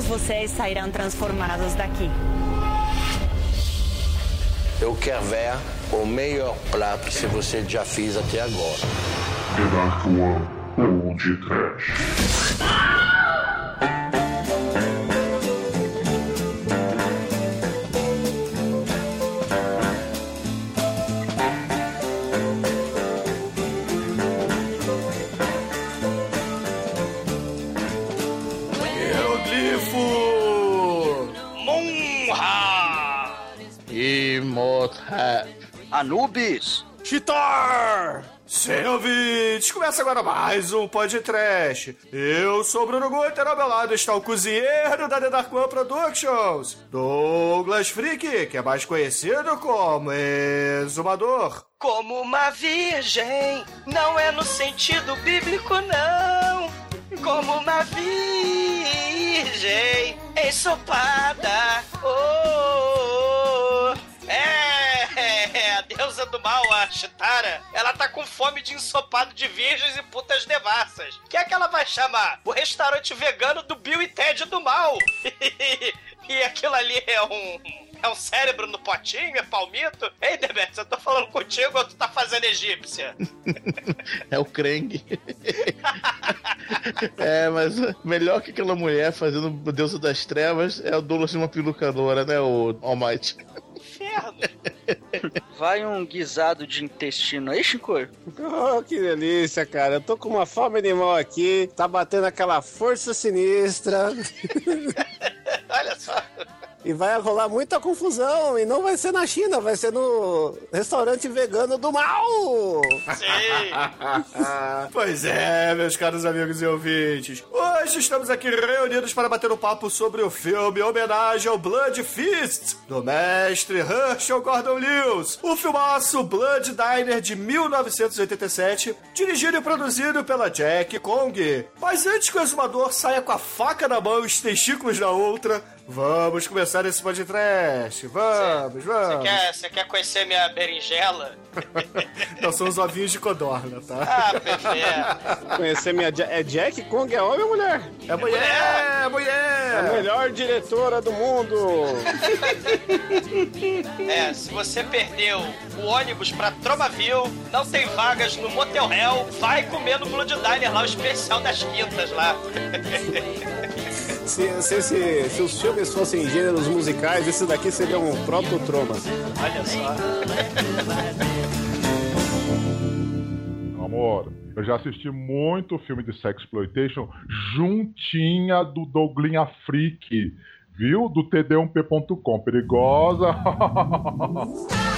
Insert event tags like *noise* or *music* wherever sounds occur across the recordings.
todos vocês sairão transformados daqui. Eu quero ver o melhor prato que você já fez até agora. The Dark One ou de Trash. Imhotep. Anubis! Chitar! Senhor ouvintes, começa agora mais um podcast. Eu sou o Bruno Guter, ao meu lado está o cozinheiro da The Dark One Productions, Douglas Freak, que é mais conhecido como Exumador. Como uma virgem, não é no sentido bíblico, não. Como uma virgem ensopada. Oh. Deusa do mal, a Chitara, ela tá com fome de ensopado de virgens e putas devassas. O que é que ela vai chamar? O restaurante vegano do Bill e Ted do mal. *laughs* e aquilo ali é um é um cérebro no potinho? É palmito? Ei, Demetrius, eu tô falando contigo ou tu tá fazendo egípcia? *laughs* é o Krang. *laughs* é, mas melhor que aquela mulher fazendo o Deus das Trevas é o Douglas de uma peruca loura, né, o Almighty? Inferno. Vai um guisado de intestino aí, Chico? Oh, que delícia, cara. Eu tô com uma fome animal aqui. Tá batendo aquela força sinistra. *laughs* Olha só. E vai rolar muita confusão. E não vai ser na China, vai ser no restaurante vegano do mal. Sim. *laughs* pois é, meus caros amigos e ouvintes. Hoje estamos aqui reunidos para bater um papo sobre o filme homenagem ao Blood Fist, do mestre Herschel Gordon Lewis. O filmaço Blood Diner de 1987, dirigido e produzido pela Jack Kong. Mas antes que o exumador saia com a faca na mão e os testículos na outra, Vamos começar esse podcast. Vamos, cê, vamos. Você quer, cê quer conhecer minha berinjela? Não, são os ovinhos de codorna, tá? Ah, perfeito. Conhecer minha... É Jack Kong? É homem ou mulher? É mulher, é mulher. A melhor diretora do mundo. *laughs* É, se você perdeu o ônibus pra Tromaville, não tem vagas no Motel Hell, vai comer no Blood Diner lá, o especial das quintas lá. *laughs* Se, se, se, se, os filmes fossem gêneros musicais, esse daqui seria um proto-troma. Olha só. Amor, eu já assisti muito filme de sexploitation juntinha do Douglinha Freak, viu? Do td1p.com. Perigosa. *laughs*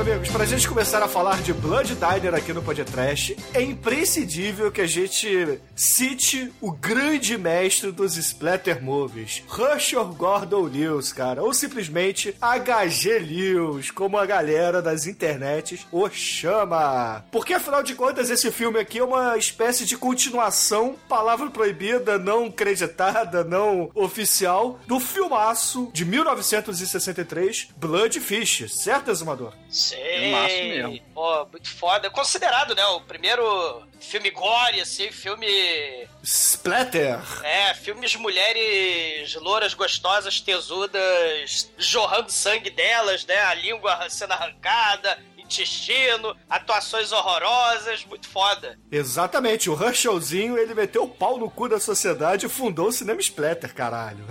amigos, pra gente começar a falar de Blood Diner aqui no Podcast, é imprescindível que a gente cite o grande mestre dos splatter movies, Herschel Gordon Lewis, cara, ou simplesmente HG Lewis, como a galera das internets o chama. Porque afinal de contas, esse filme aqui é uma espécie de continuação, palavra proibida, não creditada, não oficial, do filmaço de 1963, Blood Fish, certo, Exumador? Sim. Filmaço mesmo. Pô, muito foda. Considerado, né, o primeiro filme gore, assim, filme... Splatter. É, filmes de mulheres louras, gostosas, tesudas, jorrando sangue delas, né, a língua sendo arrancada, intestino, atuações horrorosas, muito foda. Exatamente, o Herschelzinho, ele meteu o pau no cu da sociedade e fundou o cinema Splatter, caralho.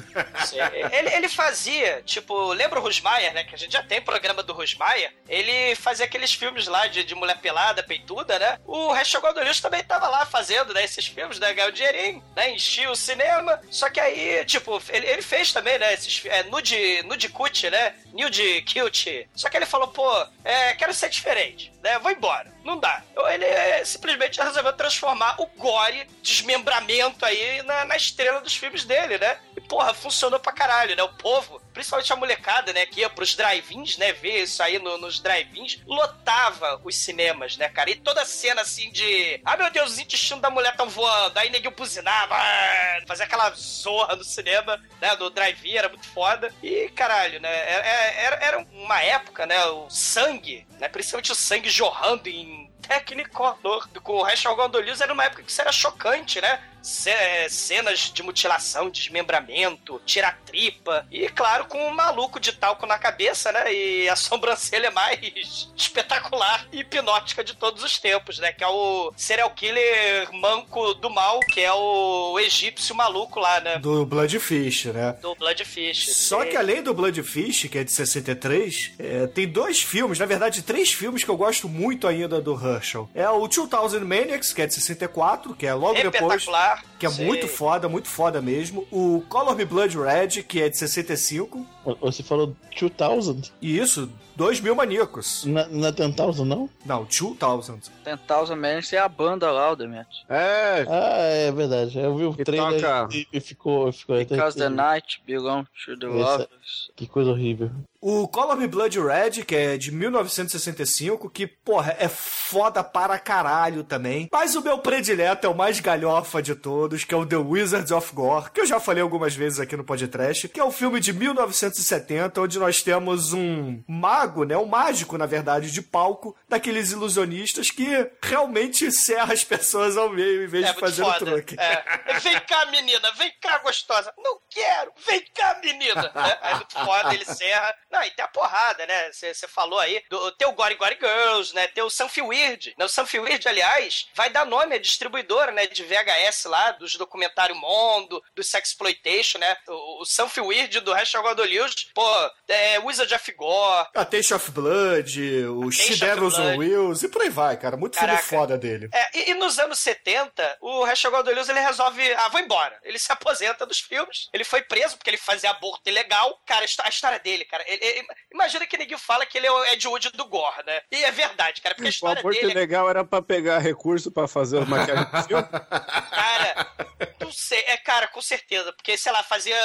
Sim. Ele, ele fazia, tipo, lembra o Rusmaier, né? Que a gente já tem programa do Rusmaier. Ele fazia aqueles filmes lá de, de mulher pelada, peituda, né? O Herschel Gordolius também tava lá fazendo, né? Esses filmes, né? Ganhou dinheirinho, né? Enchia o cinema. Só que aí, tipo, ele, ele fez também, né? Esses é, nude, nude cut, né? Nude cute. Só que ele falou, pô, é, quero ser diferente. né? Vou embora. Não dá. Ele é, simplesmente resolveu transformar o gore, desmembramento aí na, na estrela dos filmes dele, né? E, porra, funcionou pra caralho, né? O povo, principalmente a molecada, né? Que ia pros drive-ins, né? Ver isso aí no- nos drive-ins, lotava os cinemas, né, cara? E toda cena assim de. Ah, meu Deus, os intestinos da mulher tão voando. Aí neguinho buzinava, ah, fazia aquela zorra no cinema, né? Do drive-in, era muito foda. E, caralho, né? Era, era, era uma época, né? O sangue, né? Principalmente o sangue jorrando em Technicolor com o Rachel Gondolius era uma época que isso era chocante, né? Ce- é, cenas de mutilação, desmembramento, tira-tripa. E, claro, com um maluco de talco na cabeça, né? E a *laughs* sobrancelha mais espetacular e hipnótica de todos os tempos, né? Que é o serial killer manco do mal, que é o egípcio maluco lá, né? Do Bloodfish, né? Do Bloodfish. Só Sim. que além do Bloodfish, que é de 63, é, tem dois filmes, na verdade, três filmes que eu gosto muito ainda do Herschel. É o 2000 Maniacs, que é de 64, que é logo depois. Espetacular. Que é Sim. muito foda, muito foda mesmo. O Color Me Blood Red, que é de 65. Você falou 2000? E isso, 2 mil maníacos. Na, na 10,000 não? Não, 2000. Ten Thousand Maniacs é a banda lá, o Demet. É, Ah, é verdade. Eu vi o E trailer toca- e, e ficou. ficou Because the arrepiado. night belongs to the lovers. Que coisa horrível. O Color Me Blood Red, que é de 1965, que, porra, é foda para caralho também. Mas o meu predileto é o mais galhofa de todos, que é o The Wizards of Gore, que eu já falei algumas vezes aqui no podcast, que é um filme de 1970, onde nós temos um mago, né, um mágico, na verdade, de palco, daqueles ilusionistas que realmente serra as pessoas ao meio em vez É de fazer o truque. É. Vem cá, menina, vem cá, gostosa. Não quero, vem cá, menina. É, é muito foda, ele serra. Não, e tem a porrada, né? Você falou aí. Do, tem o Gory Gory Girls, né? Tem o Sanfi Weird. Né? O Sanfi Weird, aliás, vai dar nome à distribuidora, né? De VHS lá, dos documentário Mondo, do Sexploitation, né? O, o Sanfi Weird do Rachel Godolius, pô, é, Wizard of Gore. A Taste of Blood, o She Devils on. Wheels, e por aí vai, cara. Muito Caraca. filme foda dele. É, e, e nos anos 70, o Rachel Godolius, ele resolve, ah, vou embora. Ele se *laughs* aposenta dos filmes. Ele foi preso porque ele fazia aborto ilegal. Cara, a história dele, cara, ele- ele- imagina que ninguém fala que ele é o Ed Wood do Gore, né? E é verdade, cara, porque a o história aborto dele, é legal era pra pegar recurso pra fazer o maquiagem *laughs* cara, não sei, é, cara, com certeza, porque, sei lá, fazia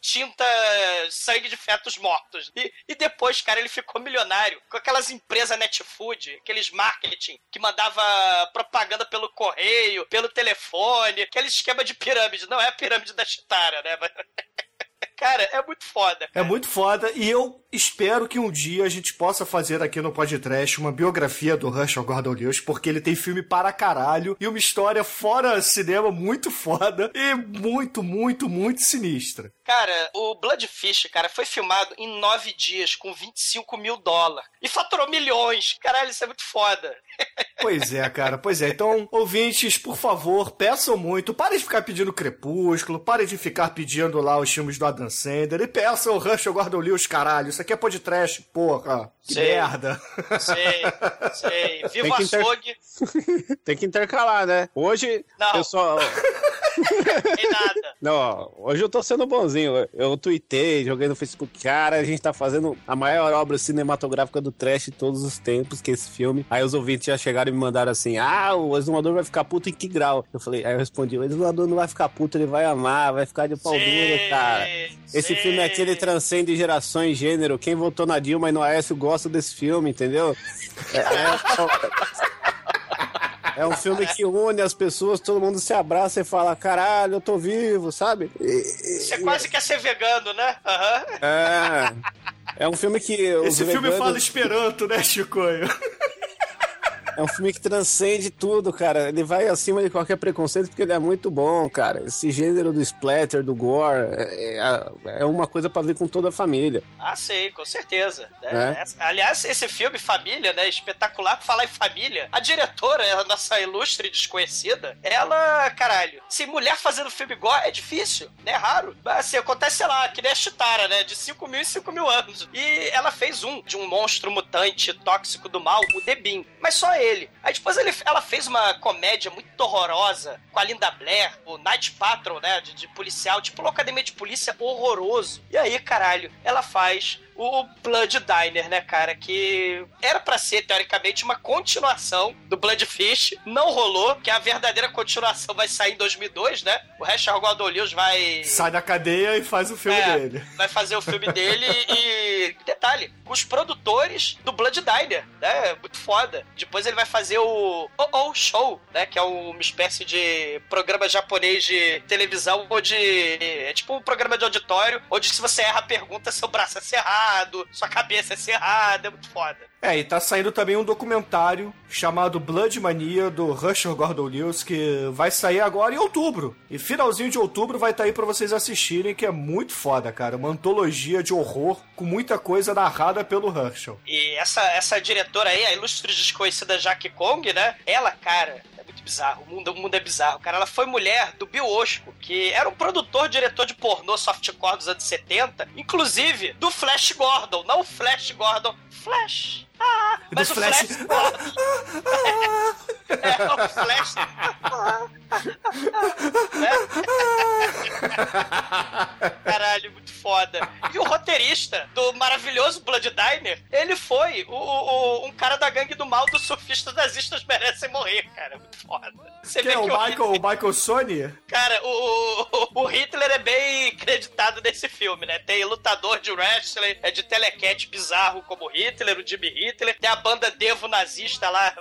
tinta, sangue de fetos mortos. E, e depois, cara, ele ficou milionário com aquelas empresas Netfood, aqueles marketing que mandava propaganda pelo correio, pelo telefone, aquele esquema de pirâmide. Não é a pirâmide da Chitara, né? *laughs* Cara, é muito foda. É muito foda e eu espero que um dia a gente possa fazer aqui no podcast uma biografia do Herschel Gordon Lewis, porque ele tem filme para caralho e uma história fora cinema muito foda e muito, muito, muito sinistra. Cara, o Bloodfish, cara, foi filmado em nove dias com 25 mil dólares. E faturou milhões. Caralho, isso é muito foda. Pois é, cara, pois é. Então, ouvintes, por favor, peçam muito. Parem de ficar pedindo Crepúsculo, parem de ficar pedindo lá os filmes do Adam Sandler e peçam o Herschel Gordon Lewis, caralho. Isso aqui é podcast, porra. Que Sim. merda. Sei, sei. Viva que inter- açougue, *laughs* Tem que intercalar, né? Hoje, Não. eu nada. Não, ó, hoje eu tô sendo bonzinho. Eu, tuitei, joguei no Facebook. Cara, a gente tá fazendo a maior obra cinematográfica do trash de todos os tempos, que é esse filme. Aí os ouvintes já chegaram e me mandaram assim: Ah, o exumador vai ficar puto em que grau? Eu falei, aí eu respondi: o exumador não vai ficar puto, ele vai amar, vai ficar de pau duro, cara. Esse sim. filme aqui, ele transcende gerações e gênero. Quem votou na Dilma e no Aécio gosta desse filme, entendeu? *laughs* É, é- é um filme que une as pessoas, todo mundo se abraça e fala: caralho, eu tô vivo, sabe? E- Você quase quer ser vegano, né? Aham. é. É um filme que. os Esse filme veganos- fala esperanto, né, Chicoio? É um filme que transcende tudo, cara. Ele vai acima de qualquer preconceito porque ele é muito bom, cara. Esse gênero do splatter, do gore, é, é- é uma coisa pra ver com toda a família. Ah, sei, com certeza. É, É. essa- Aliás, esse filme, Família, né? Espetacular falar em família. A diretora, a nossa ilustre desconhecida, ela, caralho, se mulher fazendo filme igual é difícil, né? É raro. Mas, Assim, acontece, sei lá, que nem a Chitara, né? De 5 mil em 5 mil anos. E ela fez um de um monstro mutante tóxico do mal, o Debin. Mas só ele. Aí depois ele- ela fez uma comédia muito horrorosa com a Linda Blair, o Night Patrol, né? De, de policial, tipo uma academia de polícia horroroso. E aí, caralho, ela faz o Blood Diner, né, cara? Que era pra ser, teoricamente, uma continuação do Bloodfish. Não rolou, que a verdadeira continuação vai sair em 2002, né? O Gordon Lewis vai... Sai da cadeia e faz o filme É, dele. Vai fazer o filme dele e. Detalhe, os produtores do Blood Diner, né? Muito foda. Depois ele vai fazer o Oh Oh Show, né? Que é uma espécie de programa japonês de televisão onde. É tipo um programa de auditório, onde se você erra a pergunta, seu braço é sua cabeça é cerrada. É muito foda. É, e tá saindo também um documentário chamado Blood Mania do Rusher Gordon Lewis que vai sair agora em outubro. E finalzinho de outubro vai estar aí pra vocês assistirem, que é muito foda, cara. Uma antologia de horror com muita coisa narrada pelo Herschel. E essa, essa diretora aí, a ilustre desconhecida Jack Kong, né? Ela, cara, muito bizarro. O mundo, o mundo é bizarro, cara. Ela foi mulher do Bill Osco, que era um produtor, diretor de pornô softcore dos anos 70, inclusive do Flash Gordon, não o Flash Gordon, Flash. Ah, mas Do o Flash- Flash, é, o Flash. Caralho, muito foda. E o roteirista do maravilhoso Blood Diner, ele foi o, o- o- um cara da gangue do mal dos surfistas nazistas merecem morrer, cara. Muito foda. Você Quem é o que Michael, o Michael Sony? Cara, o, o, o Hitler é bem creditado nesse filme, né? Tem lutador de wrestling, é de telecat bizarro como Hitler, o Jimmy Hitler. Tem a banda Devo nazista lá,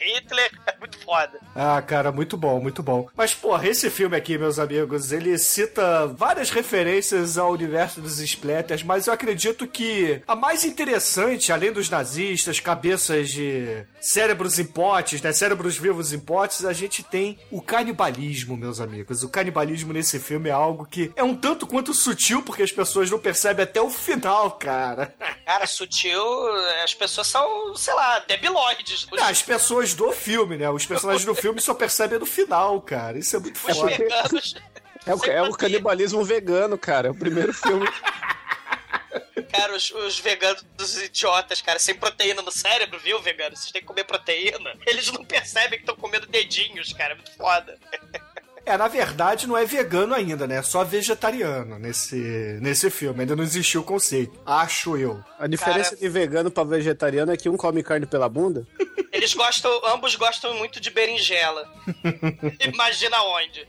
Hitler. É muito foda. Ah, cara, muito bom, muito bom. Mas, porra, esse filme aqui, meus amigos, ele cita várias referências ao universo dos Splatters, mas eu acredito que a mais interessante, além dos nazistas, cabeças de cérebros em potes, né? Cérebros vivos em potes, a gente tem o canibalismo, meus amigos. O canibalismo nesse filme é algo que é um tanto quanto sutil, porque as pessoas não percebem até o final, cara. Cara, sutil, as pessoas são, sei lá, debilóides. Os, Não, as pessoas do filme, né? Os personagens do filme só percebem no final, cara. Isso é muito os foda. veganos. É o, é o canibalismo vegano, cara. É o primeiro filme. Cara, os, os veganos dos idiotas, cara, sem proteína no cérebro, viu, vegano? Vocês têm que comer proteína. Eles não percebem que estão comendo dedinhos, cara. É muito foda. É, na verdade, não é vegano ainda, né? É só vegetariano nesse, nesse filme. Ainda não existiu o conceito. Acho eu. A diferença Cara- de vegano pra vegetariano é que um come carne pela bunda. *laughs* Eles gostam, ambos gostam muito de berinjela. *laughs* Imagina onde.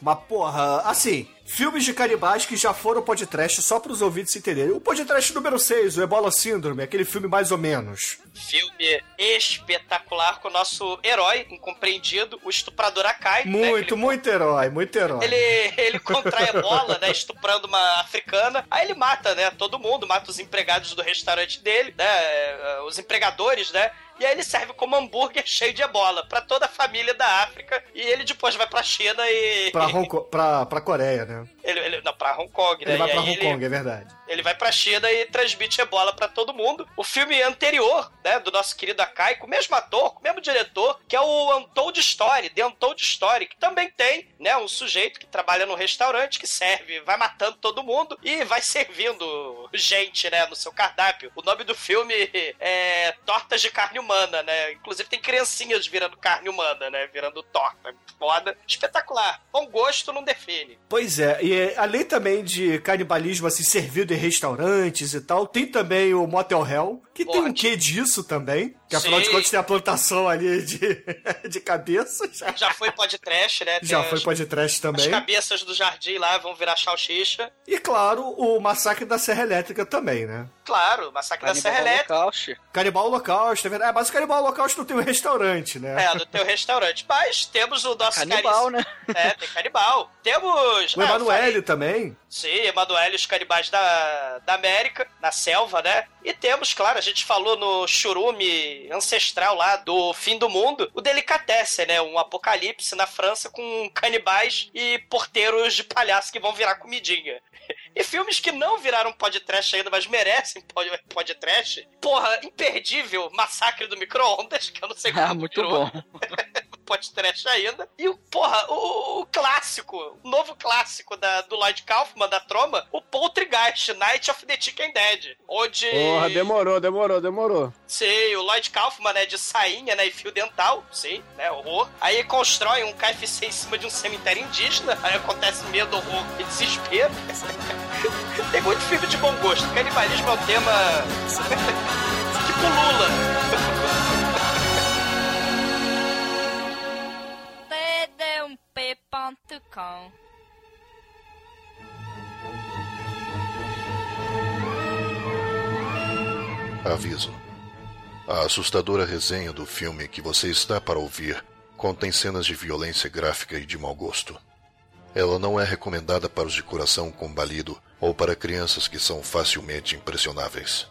Mas, porra, assim, filmes de canibais que já foram podcast só pros ouvintes entenderem. O podcast número 6, o Ebola Síndrome, aquele filme mais ou menos. Filme espetacular com o nosso herói incompreendido, o estuprador Akai. né, Muito, ele- muito herói, muito herói. Ele, ele contrai ebola, né? Estuprando uma africana. Aí ele mata, né? Todo mundo, mata os empregados do restaurante dele, né? eh, Os empregadores, né? E aí ele serve como hambúrguer *laughs* cheio de ebola pra toda a família da África. E ele depois vai pra China e. Pra, Hong Kong- pra, pra Coreia, né? Ele, ele- não, pra Hong Kong, né? Ele vai E pra Hong Kong, é verdade. Ele vai pra China e transmite ebola pra todo mundo. O filme anterior, né, do nosso querido Akai, com o mesmo ator, com o mesmo diretor, que é o Untold Story, The Untold Story, que também tem, né, um sujeito que trabalha no restaurante, que serve, vai matando todo mundo e vai servindo gente, né, no seu cardápio. O nome do filme é Tortas de Carne Humana, né? Inclusive tem criancinhas virando carne humana, né, virando torta. Foda. Espetacular. Bom gosto não define. Pois é, e é, além também de canibalismo assim, servido em restaurantes e tal, tem também o Motel Hell, que tem um quê disso também. Que afinal de Sim. contas tem a plantação ali de, *laughs* de cabeças. Já foi podcast, né? Já Tem foi as- podcast As também. cabeças do jardim lá vão virar salsicha. E claro, o Massacre da Serra Elétrica também, né? Claro, Massacre da Serra Elétrica. Holocausto. Canibal Holocausto, é verdade. É, mas o Canibal Holocausto não tem um restaurante, né? É, do teu restaurante. Mas temos o nosso Canibal, né? *laughs* É, tem canibal. Temos. O ah, Emanuele falei- também. Sim, Emanuele e os canibais da, da América, na selva, né? E temos, claro, a gente falou no churume ancestral lá do fim do mundo, o Delicatessen, né? Um apocalipse na França com canibais e porteiros de palhaço que vão virar comidinha. *laughs* E filmes que não viraram podcast ainda, mas merecem pod- podcast. Porra, imperdível Massacre do Micro-ondas, que eu não sei como Ah, muito virou bom. *laughs* podcast ainda. E o, porra, o, o clássico, o novo clássico da, do Lloyd Kaufman, da Troma, o Poltergeist, Night of the Chicken Dead. Onde. Porra, demorou, demorou, demorou. Sim, o Lloyd Kaufman, né, de sainha, né, e fio dental, sim, né, horror. Aí constrói um KFC em cima de um cemitério indígena, aí acontece medo, horror e desespero. *laughs* Tem muito filme de bom gosto. Canibalismo é um tema que *laughs* pulula. td1p.com Aviso. A assustadora resenha do filme que você está para ouvir contém cenas de violência gráfica e de mau gosto. Ela não é recomendada para os de coração combalido ou para crianças que são facilmente impressionáveis.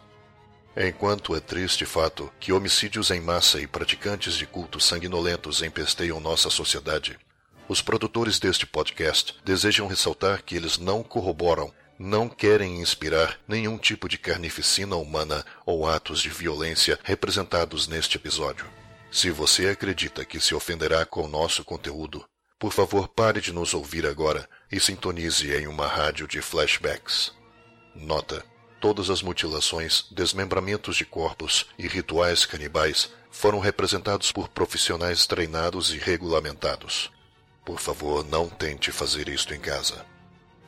Enquanto é triste fato que homicídios em massa e praticantes de cultos sanguinolentos empesteiam nossa sociedade, os produtores deste podcast desejam ressaltar que eles não corroboram, não querem inspirar nenhum tipo de carnificina humana ou atos de violência representados neste episódio. Se você acredita que se ofenderá com o nosso conteúdo, por favor pare de nos ouvir agora e sintonize em uma rádio de flashbacks. Nota: todas as mutilações, desmembramentos de corpos e rituais canibais foram representados por profissionais treinados e regulamentados. Por favor, não tente fazer isto em casa.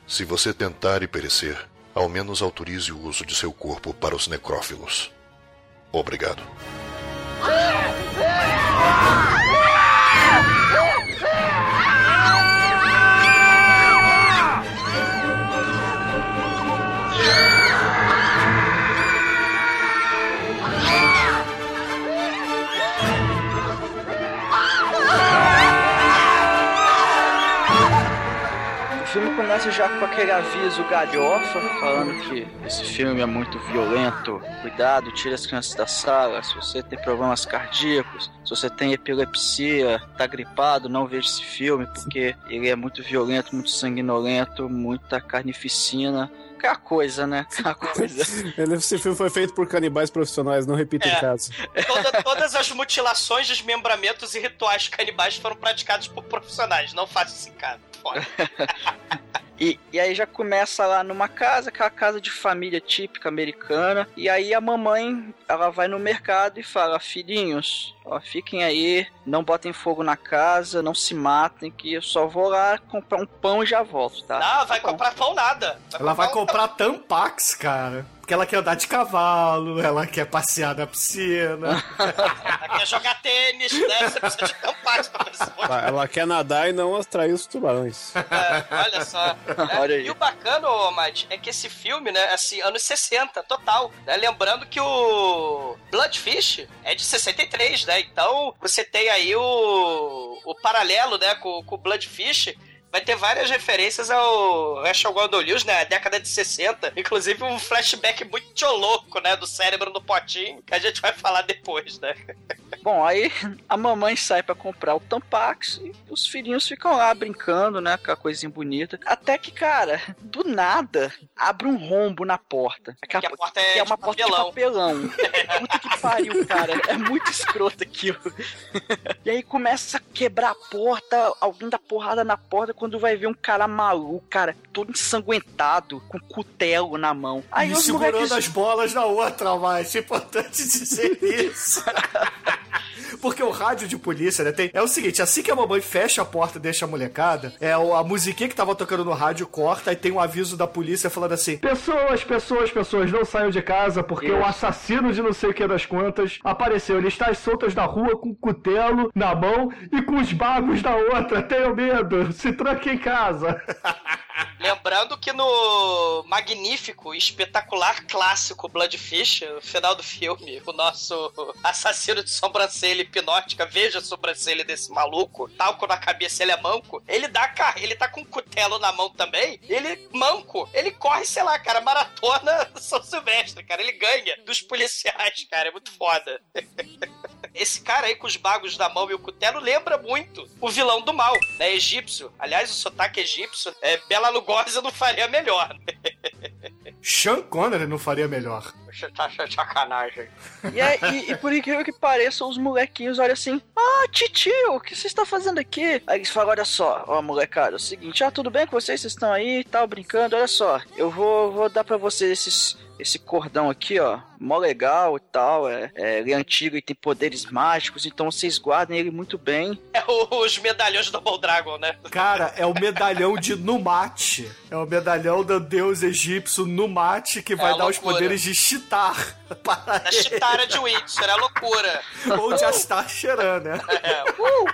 Se você tentar e perecer, ao menos autorize o uso de seu corpo para os necrófilos. Obrigado. Filme começa já com aquele aviso galhofa, falando que esse filme é muito violento. Cuidado, tire as crianças da sala. Se você tem problemas cardíacos, se você tem epilepsia, tá gripado, não veja esse filme, porque ele é muito violento, muito sanguinolento, muita carnificina. Aquela coisa, né? *laughs* Aquela coisa. Ele- Esse filme foi feito por canibais profissionais, não repita É. em casa. Toda- todas as mutilações, desmembramentos e rituais canibais foram praticados por profissionais. Não faça isso em casa. Foda. *laughs* E, e aí já começa lá numa casa, aquela casa de família típica americana. E aí a mamãe, ela vai no mercado e fala: Filhinhos, ó, fiquem aí, não botem fogo na casa, não se matem, que eu só vou lá comprar um pão e já volto, tá? Não, vai comprar pão nada. Ela vai comprar Tampax, cara. Porque ela quer andar de cavalo, ela quer passear na piscina. *laughs* Ela quer jogar tênis, né? Você precisa de tampaz pra de Ela, quer nadar e não atrair os tubarões. É, olha só. *laughs* É, Olha aí. E o bacana, ô, Mate, é que esse filme, né, assim, anos 60, total. Né? Lembrando que o Bloodfish é de 63, né? Então você tem aí o, o paralelo, né, com, o Bloodfish. Vai ter várias referências ao Rachel Gordon Lewis, né? Década de 60. Inclusive um flashback muito louco, né? Do cérebro no potinho, que a gente vai falar depois, né? *laughs* Bom, aí *laughs* a mamãe sai pra comprar o Tampax e os filhinhos ficam lá brincando, né? Com a coisinha bonita. Até que, cara, do nada, abre um rombo na porta. Aquela Que a porta é que é uma porta de papelão. *laughs* Puta que pariu, cara. É muito escroto aquilo. E aí começa a quebrar a porta, alguém dá porrada na porta quando vai ver um cara maluco, cara, todo ensanguentado, com cutelo na mão. Aí e segurando moleques- as bolas na outra, mas é importante dizer isso. *laughs* Porque o rádio de polícia, né, tem... É o seguinte, assim que a mamãe fecha a porta e deixa a molecada, é o- a musiquinha que tava tocando no rádio corta e tem um aviso da polícia falando assim: Pessoas, pessoas, pessoas, não saiam de casa porque o assassino de não sei o que das quantas apareceu. Ele está às soltas na rua com um cutelo na mão e com os bagos na outra. Tenham medo, se tranque em casa. *laughs* Lembrando que no magnífico espetacular clássico Bloodfish, no final do filme, o nosso assassino de sobrancelha hipnótica, veja a sobrancelha desse maluco, talco na cabeça, ele é manco, ele dá car... ele tá com um cutelo na mão também, ele manco, ele corre, sei lá, cara, maratona São Silvestre, cara, ele ganha dos policiais, cara, é muito foda. *laughs* Esse cara aí com os bagos na mão e o cutelo lembra muito o vilão do mal, né? Egípcio. Aliás, o sotaque egípcio, é, Bela Lugosi não faria melhor. Sean Connery não faria melhor. Tá sacanagem. E, aí, e, e por incrível que pareça, os molequinhos olham assim: Ah, titio, o que você está fazendo aqui? Aí eles falam: Olha só, ó, molecada, é o seguinte, ah, tudo bem com vocês? Vocês estão aí e tal, brincando? Olha só, eu vou, vou dar pra vocês esses esse cordão aqui, ó, mó legal e tal, é, é, ele é antigo e tem poderes mágicos, então vocês guardem ele muito bem. É o- os medalhões do Double Dragon, né? Cara, é o medalhão de Numate. É o medalhão do deus egípcio Numate que vai É dar os loucura. poderes de Chitar. Para Da Chitara de Windsor, é loucura. Ou de Astar né? É, uh,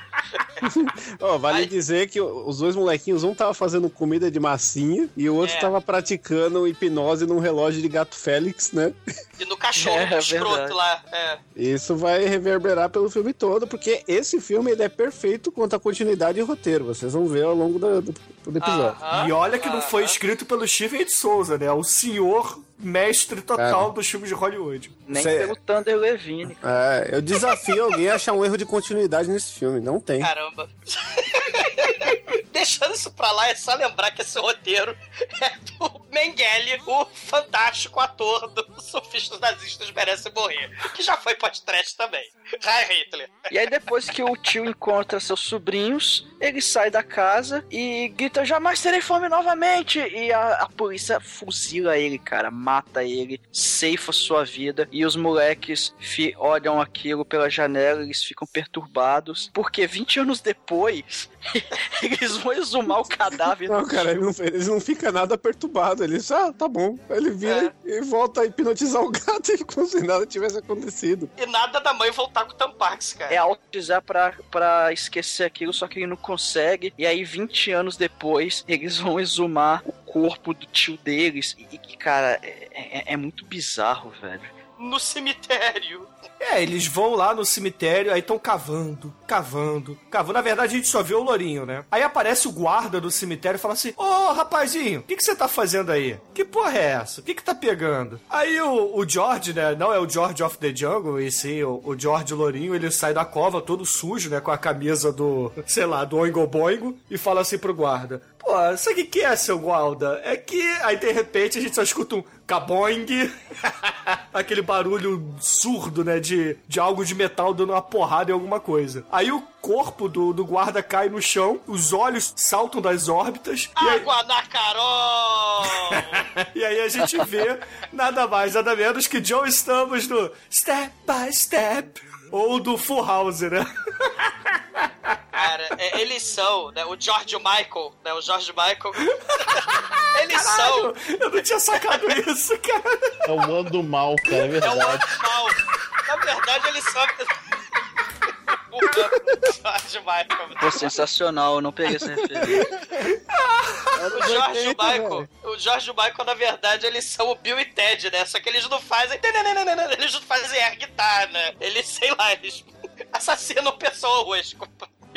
Ó, vale Ai. dizer que os dois molequinhos, um tava fazendo comida de massinha e o outro É. tava praticando hipnose num relógio de gato Félix, né? e no cachorro *laughs* É, escroto verdade. lá. É. Isso vai reverberar pelo filme todo, porque esse filme ele é perfeito quanto a continuidade e roteiro. Vocês vão ver ao longo do, do- do episódio. Aham, E olha que não foi escrito pelo Steven de Souza, né? O senhor mestre total Cara. dos filmes de Hollywood. Nem Cê- pelo Thunder Levine. É, eu desafio alguém a achar um erro de continuidade nesse filme. Não tem. Caramba. *laughs* Deixando isso pra lá, é só lembrar que esse roteiro *laughs* é do Mengele, o fantástico ator do Sofistas Nazistas Merece Morrer, que já foi podcast também. Hi, Hitler. E aí depois que o tio encontra seus sobrinhos, ele sai da casa e grita, jamais terei fome novamente! E a, a polícia fuzila ele, cara, mata ele, ceifa sua vida, e os moleques olham aquilo pela janela, eles ficam perturbados, porque 20 anos depois, *laughs* eles vão exumar o cadáver Não, do cara, ele não, ele não fica nada perturbado. Ele só, ah, tá bom. Ele vira e volta a hipnotizar o gato *laughs* e como se nada tivesse acontecido. E nada da mãe voltar com o Tampax, cara. é autorizar pra, pra esquecer aquilo, só que ele não consegue. E aí, 20 anos depois, eles vão exumar o corpo do tio deles. E, e, cara, é, é- é muito bizarro, velho. No cemitério. É, eles vão lá no cemitério, aí estão cavando, cavando, cavando. Na verdade, a gente só vê o Lourinho, né? Aí aparece o guarda do cemitério e fala assim: Ô rapazinho, o que, que você tá fazendo aí? Que porra é essa? O que, que tá pegando? Aí o, o George, né? Não é o George of the Jungle, e sim o, o George Lourinho, ele sai da cova todo sujo, né? Com a camisa do, sei lá, do Oingo Boingo, e fala assim pro guarda: Pô, sabe o que, é, seu guarda? É que aí de repente a gente só escuta um caboing, *laughs* aquele barulho surdo, né? De, de algo de metal dando uma porrada em alguma coisa. Aí o corpo do, do guarda cai no chão, os olhos saltam das órbitas, e aí, Água na Carol! *laughs* e aí a gente vê nada mais, nada menos que Joe Estamos no Step by Step. Ou do Full House, né? *laughs* Cara, é, eles são, né? O George Michael, né? O George Michael. *laughs* eles são. Eu não tinha sacado isso, cara. É o mano do mal, cara, é É o verdade. animal. Na verdade, eles são. *laughs* o George Michael. Pô, sensacional, eu não peguei essa referência. O George Michael, o George Michael, na verdade, eles são o Bill e Ted, né? Só que eles não fazem. *laughs* Eles não fazem air guitar, né? Eles, sei lá, eles assassinam pessoas.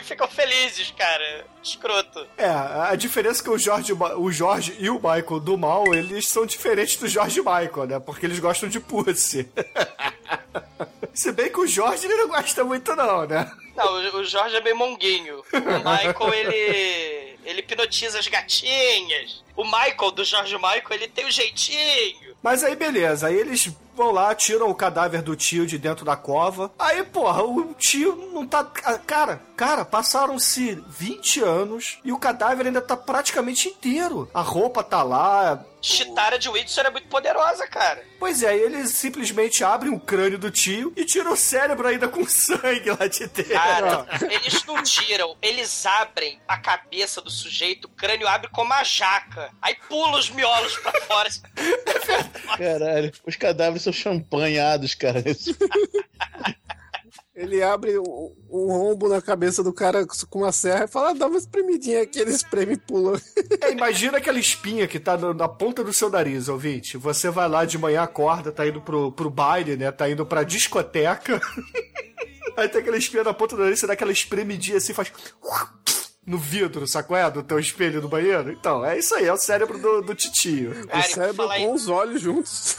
E ficam felizes, cara. Escroto. É, a diferença é que o Jorge, o Jorge e o Michael do mal, eles são diferentes do Jorge Michael, né? Porque eles gostam de pussy. *laughs* Se bem que o Jorge ele não gosta muito, não, né? Não, o- Jorge é bem monguinho. O Michael, ele. Ele hipnotiza as gatinhas. O Michael, do Jorge Michael, ele tem o jeitinho. Mas aí, beleza. Aí eles vão lá, tiram o cadáver do tio de dentro da cova. Aí, porra, o tio não tá. ah, Cara, cara, passaram-se 20 anos e o cadáver ainda tá praticamente inteiro. A roupa tá lá. Chitara de Windsor é muito poderosa, cara. Pois é, eles simplesmente abrem o crânio do tio e tiram o cérebro ainda com *laughs* sangue lá de dentro. Cara, eles não tiram, eles abrem a cabeça do sujeito, o crânio abre como uma jaca. Aí pula os miolos pra fora. Caralho, os cadáveres são champanhados, cara. *laughs* Ele abre um, um rombo na cabeça do cara com uma serra e fala, ah, dá uma espremidinha aqui, ele espreme e pula. *laughs* É, imagina aquela espinha que tá no- na ponta do seu nariz, ouvinte. Você vai lá de manhã, acorda, tá indo pro, pro baile, né? Tá indo pra discoteca. *laughs* Aí tem aquela espinha na ponta do nariz, você dá aquela espremidinha assim, faz. No vidro, sacou? É? Do teu espelho no banheiro? Então, é isso aí, é o cérebro do, do titio. o Cara, cérebro em- com os olhos juntos.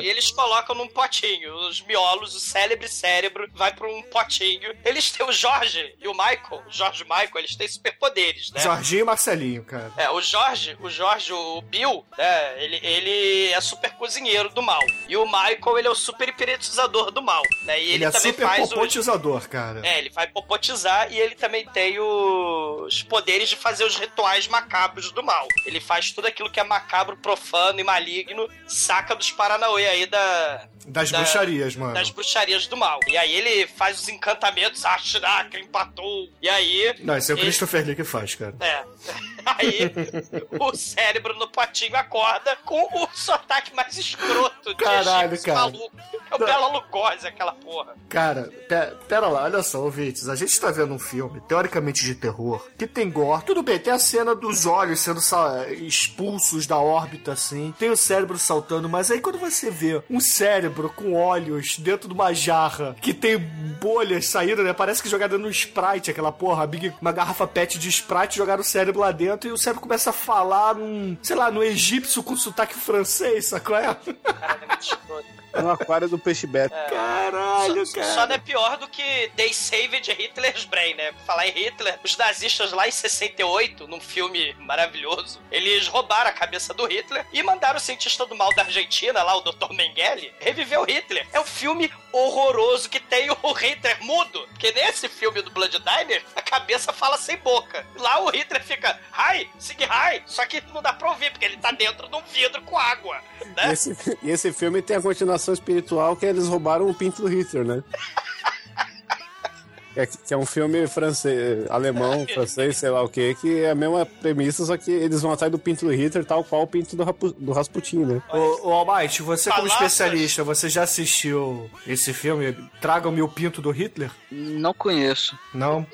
E eles colocam num potinho. Os miolos, o célebre cérebro, vai pra um potinho. Eles têm o Jorge e o Michael, o Jorge e o Michael, eles têm superpoderes, né? Jorginho e Marcelinho, cara. É, o Jorge, o Jorge, o Bill, né, ele, ele é super cozinheiro do mal. E o Michael, ele é o super hipnotizador do mal, né? E ele, Ele, é também super faz o... popotizador, cara. É, ele vai popotizar e ele também tem o, os poderes de fazer os rituais macabros do mal. Ele faz tudo aquilo que é macabro, profano e maligno, saca dos Paranauê aí da. Das da- bruxarias, mano. Das bruxarias do mal. E aí ele faz os encantamentos, ah, Shiraka empatou. E aí. Não, esse é o ele- Christopher Lee que faz, cara. É. Aí o cérebro no potinho acorda com o sotaque mais escroto de Caralho, cara. maluco. É o Bela Lugosi, aquela porra. Cara, pe- pera lá, olha só, ouvintes. A gente tá vendo um filme, teoricamente de terror, que tem gore. Tudo bem, tem a cena dos olhos sendo expulsos da órbita, assim. Tem o cérebro saltando, mas aí quando você vê um cérebro com olhos dentro de uma jarra que tem bolhas saindo, né? Parece que jogaram no Sprite, aquela porra, Big, uma garrafa pet de Sprite, jogaram o cérebro lá dentro e o cérebro começa a falar num, sei lá, no egípcio com sotaque francês, sacou? É? Caralho, é. *laughs* No aquário do peixe beta. Caralho, Só, cara. só não é pior do que They Saved Hitler's Brain, né? Falar em Hitler, os nazistas lá em 68, num filme maravilhoso, eles roubaram a cabeça do Hitler e mandaram o cientista do mal da Argentina, lá o Dr. Mengele, reviver o Hitler. É um filme horroroso que tem o Hitler mudo, porque nesse filme do Blood Diner, a cabeça fala sem boca. Lá o Hitler fica, hi, sig hi, só que não dá pra ouvir, porque ele tá dentro de um vidro com água, né? E esse, e esse filme tem a continuação espiritual que eles roubaram o pinto do Hitler, né? É, que é um filme francês, alemão, *laughs* francês, sei lá o que, que é a mesma premissa, só que eles vão atrás do pinto do Hitler, tal qual o pinto do, Rapu- do Rasputin, né? Ô, ô Almighty, você como especialista, você já assistiu esse filme? Tragam-me o pinto do Hitler? Não conheço. Não?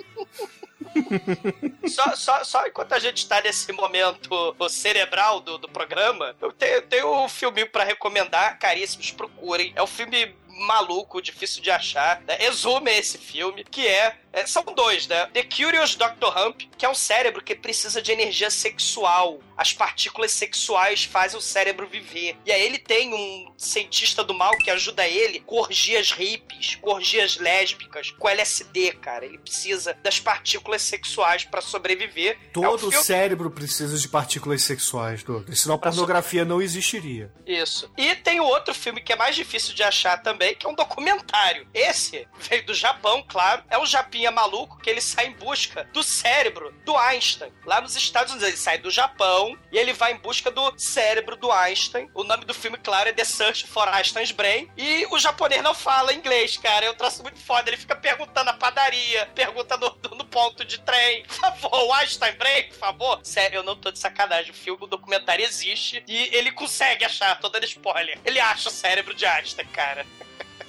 *laughs* Só, só, só enquanto a gente tá nesse momento cerebral do, do programa, eu tenho, tenho um filminho pra recomendar, caríssimos, procurem. É um filme maluco, difícil de achar. Né? Exume esse filme, que é, é, São dois, né? The Curious Dr. Hump, que é um cérebro que precisa de energia sexual. As partículas sexuais fazem o cérebro viver. E aí ele tem um cientista do mal que ajuda ele com orgias hippies, com orgias lésbicas, com LSD, cara. Ele precisa das partículas sexuais pra sobreviver. É Todo filme- cérebro precisa de partículas sexuais, Douglas. Senão a pornografia não existiria. Isso. E tem o outro filme que é mais difícil de achar também, que é um documentário. Esse veio do Japão, claro. É um japinha maluco que ele sai em busca do cérebro do Einstein. Lá nos Estados Unidos. Ele sai do Japão e ele vai em busca do cérebro do Einstein. O nome do filme, claro, é The Search for Einstein's Brain. E o japonês não fala inglês, cara. É um troço muito foda. Ele fica perguntando na padaria, pergunta *laughs* no, no ponto de trem. Por favor, Einstein Brain, por favor. Sério, eu não tô de sacanagem. O filme, o documentário existe e ele consegue achar, tô dando spoiler. Ele acha o cérebro de Einstein, cara. *laughs*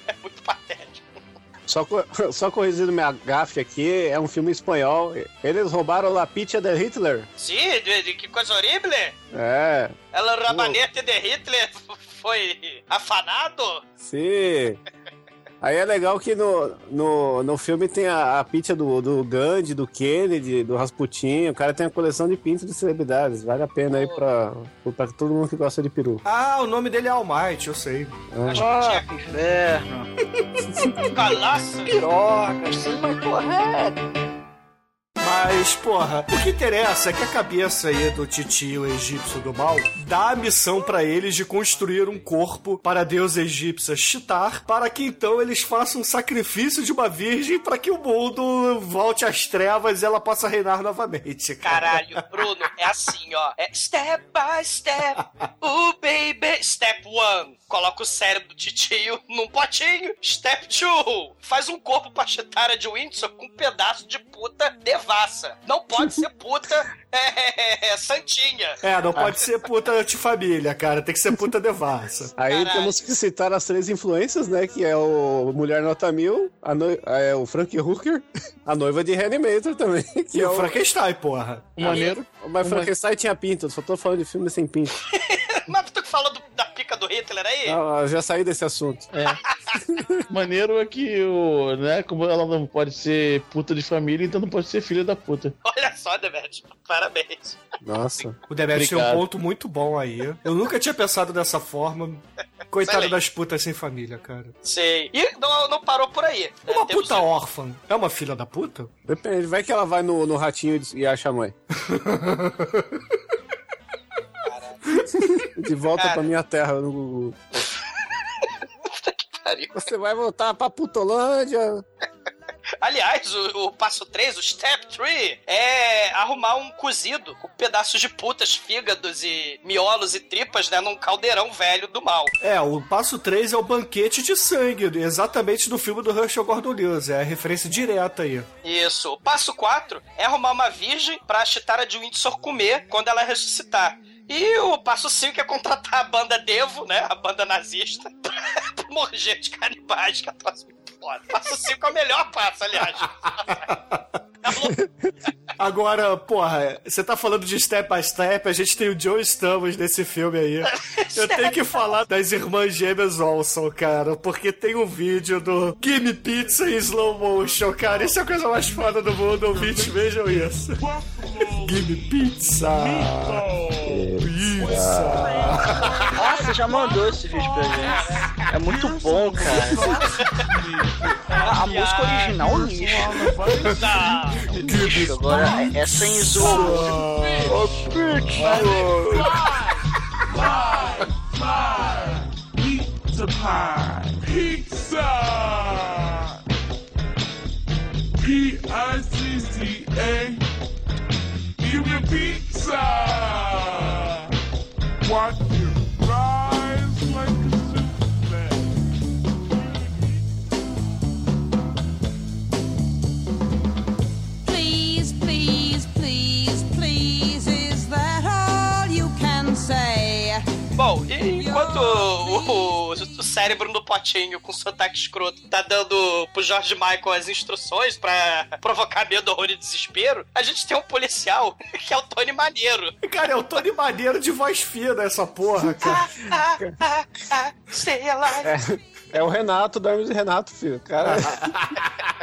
É muito patético. Só, *laughs* só corrigindo minha gafe aqui, é um filme espanhol. Eles roubaram La Pizza de Hitler. Sim, que coisa horrível. É, Ela rabanete de Hitler *laughs* foi afanado? sim. *laughs* Aí é legal que no, no, no filme tem a, a pizza do, do Gandhi, do Kennedy, do Rasputin. O cara tem a coleção de pintos de celebridades. Vale a pena aí pra, pra todo mundo que gosta de peru. Ah, o nome dele é Almighty, eu sei. Acho Ah, que tinha *laughs* calaço. Pirocas, mas correto. Mas, porra, o que interessa é que a cabeça aí do titio egípcio do mal dá a missão pra eles de construir um corpo para a deusa egípcia Shitar, para que então eles façam um sacrifício de uma virgem para que o mundo volte às trevas e ela possa reinar novamente. cara. Caralho, Bruno, é assim, ó. É step by step, *laughs* oh baby. Step one, coloca o cérebro do titio num potinho. Step two, faz um corpo pra Chitara de Windsor com um pedaço de puta devassa. Não pode ser puta *laughs* é, santinha. É, não pode ser puta de família, cara. Tem que ser puta devassa. *laughs* Aí Caralho. temos que citar as três influências, né? Que é o Mulher Nota Mil, a noi- é o Frank Hooker, a noiva de Reanimator também. *laughs* Que E é o Frankenstein, porra. Maneiro. Mas Frankenstein tinha pinto, eu só tô falando de filme sem pinto. Mas tu que fala do- da pica do Hitler aí? Ah, já saí desse assunto. *laughs* Maneiro é que o, né, como ela não pode ser puta de família, então não pode ser filha da puta. Olha só, Demet, parabéns. Nossa. O Demet tem um ponto muito bom aí. Eu nunca tinha pensado dessa forma. Coitado Excelente. das putas sem família, cara. Sei. E não, não parou por aí. né? Uma Temos- puta órfã é uma filha da puta? Depende, vai que ela vai no, no ratinho e acha a mãe. *laughs* *laughs* De volta Cara. pra minha terra no Google. Pariu. Você vai voltar pra Putolândia. Aliás, o, o passo 3, o step 3, é arrumar um cozido com pedaços de putas, fígados e miolos e tripas, né, num caldeirão velho do mal. É, o passo 3 é o banquete de sangue, exatamente do filme do Herschel Gordon Lewis. É a referência direta aí. Isso. O passo 4 é arrumar uma virgem pra Chitara de Windsor comer quando ela ressuscitar. E o passo 5 é contratar a banda Devo, né? A banda nazista, *laughs* pra morrer de canibais, que é muito foda. Passo 5 é o melhor passo, aliás. *laughs* Agora, porra, você tá falando de Step by Step, a gente tem o Joe Stamos nesse filme aí. *laughs* Eu tenho que falar das irmãs gêmeas Olson, cara, porque tem um vídeo do Gimme Pizza em slow motion, cara. Isso é a coisa mais foda do mundo, ouvintes, vejam isso. Gimme Pizza! Pizza! Nossa, já mandou esse vídeo pra gente. É muito bom, cara. A, a música original é um lixo. Lixo, Agora, essa em slow Pizza pie. Pizza. P-I-C-C-A. Give me pizza. Watch you rise like a superman. Please, please, please, please, is that all you can say? Bom, e enquanto o, o- o cérebro do potinho com sotaque escroto tá dando pro George Michael as instruções pra *laughs* provocar medo, horror e desespero, a gente tem um policial *laughs* que é o Tony Maneiro. Cara, é o Tony Maneiro de voz fina, essa porra, cara. Ah, ah, ah, sei lá. É, é o Renato, da Hermes e Renato, filho. Cara. *laughs*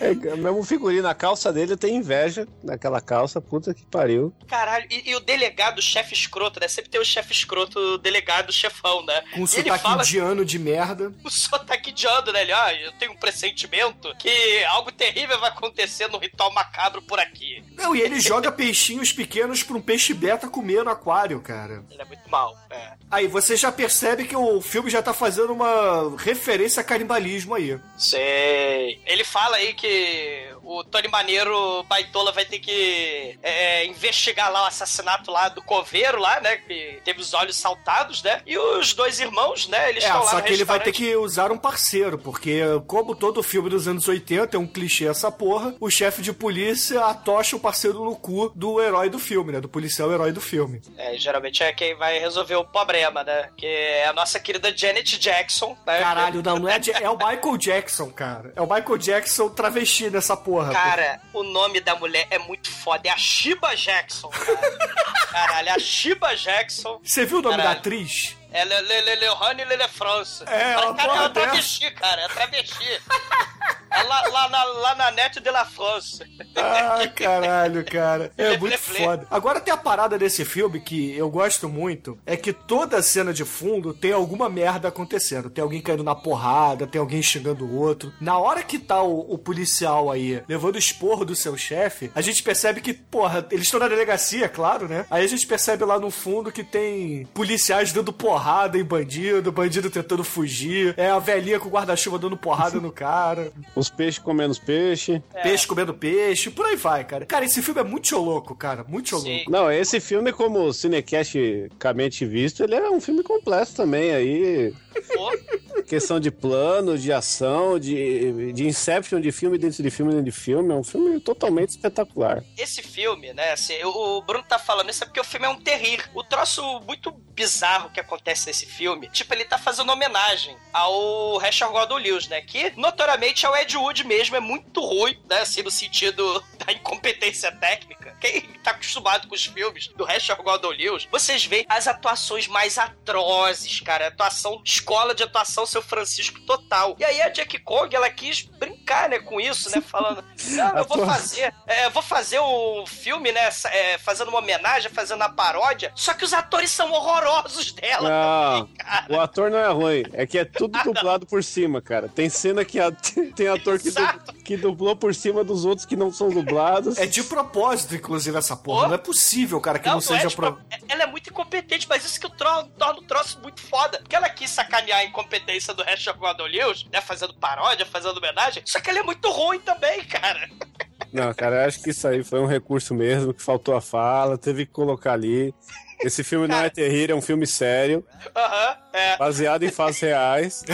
É, mesmo figurino, a calça dele tem inveja naquela calça, puta que pariu. Caralho, e, e o delegado, o chefe escroto, né? Sempre tem o chefe escroto, o delegado, o chefão, né? Com um ele sotaque fala indiano de merda. o sotaque indiano, né? Ele, ah, eu tenho um pressentimento que algo terrível vai acontecer no ritual macabro por aqui. Não, e ele joga peixinhos pequenos pra um peixe beta comer no aquário, cara. Ele é muito mal, é. Aí você já percebe que o filme já tá fazendo uma referência a canibalismo aí. Sei. Ele fala aí que o Tony Maneiro Baitola vai ter que é, investigar lá o assassinato lá do coveiro lá, né? Que teve os olhos saltados, né? E os dois irmãos, né? Eles É, estão lá só que ele vai ter que usar um parceiro, porque como todo filme dos anos 80 é um clichê essa porra, o chefe de polícia atocha o parceiro no cu do herói do filme, né? Do policial herói do filme. É, geralmente é quem vai resolver o problema, né? Que é a nossa querida Janet Jackson, né? Caralho, não, não é, é o Michael Jackson, cara. É o Michael Jackson travesti nessa porra. Cara, o nome da mulher é muito foda. É a Shiba Jackson, cara. Caralho, é a Shiba Jackson. Você viu o nome da Caralho. atriz? É Le, Le, Le, Leohane Lele France. É, cara, uma cara, é porra uma travesti, cara. É travesti. Lá, lá, na, lá na net de la France. Ah, caralho, cara. É muito foda. Agora tem a parada desse filme que eu gosto muito, é que toda cena de fundo tem alguma merda acontecendo. Tem alguém caindo na porrada, tem alguém xingando o outro. Na hora que tá o, o policial aí levando o esporro do seu chefe, a gente percebe que, porra, eles estão na delegacia, claro, né? Aí a gente percebe lá no fundo que tem policiais dando porrada em bandido, bandido tentando fugir, é a velhinha com o guarda-chuva dando porrada no cara. Os peixes comendo os peixes. Peixe comendo peixe, por aí vai, cara. Cara, esse filme é muito louco, cara. Muito louco. Não, esse filme, como cinecasticamente visto, ele é um filme completo também aí. Questão de plano, de ação, de, de Inception, de filme dentro de filme dentro de filme. É um filme totalmente espetacular. Esse filme, né, assim, o Bruno tá falando isso é porque o filme é um terrir. O troço muito bizarro que acontece nesse filme, tipo, ele tá fazendo homenagem ao Rachel Gordon Lewis, né, que notoriamente é o Ed Wood mesmo, é muito ruim, né, assim, no sentido *laughs* da incompetência técnica. Quem tá acostumado com os filmes do Rachel Gordon Lewis, vocês veem as atuações mais atrozes, cara, atuação, escola de atuação seu Francisco total. E aí a Jack Kong, ela quis brincar, né, com isso, né, falando, não, eu *laughs* vou fazer, é, eu vou fazer um filme, né, é, fazendo uma homenagem, fazendo a paródia, só que os atores são horrorosos dela. Não, o ator não é ruim. É que é tudo *laughs* dublado por cima, cara. Tem cena que a- *laughs* tem ator que dubla, que dublou por cima dos outros que não são dublados. É de propósito, inclusive, essa porra. Não é possível, cara, que não, é seja de pro... Ela é muito incompetente, mas isso que torna o troço muito foda. Porque ela quis sacanear a incompetência do Hash of Lewis, né? Fazendo paródia, fazendo homenagem. Só que ela é muito ruim também, cara. Não, cara, eu acho que isso aí foi um recurso mesmo, que faltou a fala, teve que colocar ali. Esse filme não é terrível, é um filme sério, Aham, é. baseado em fatos reais.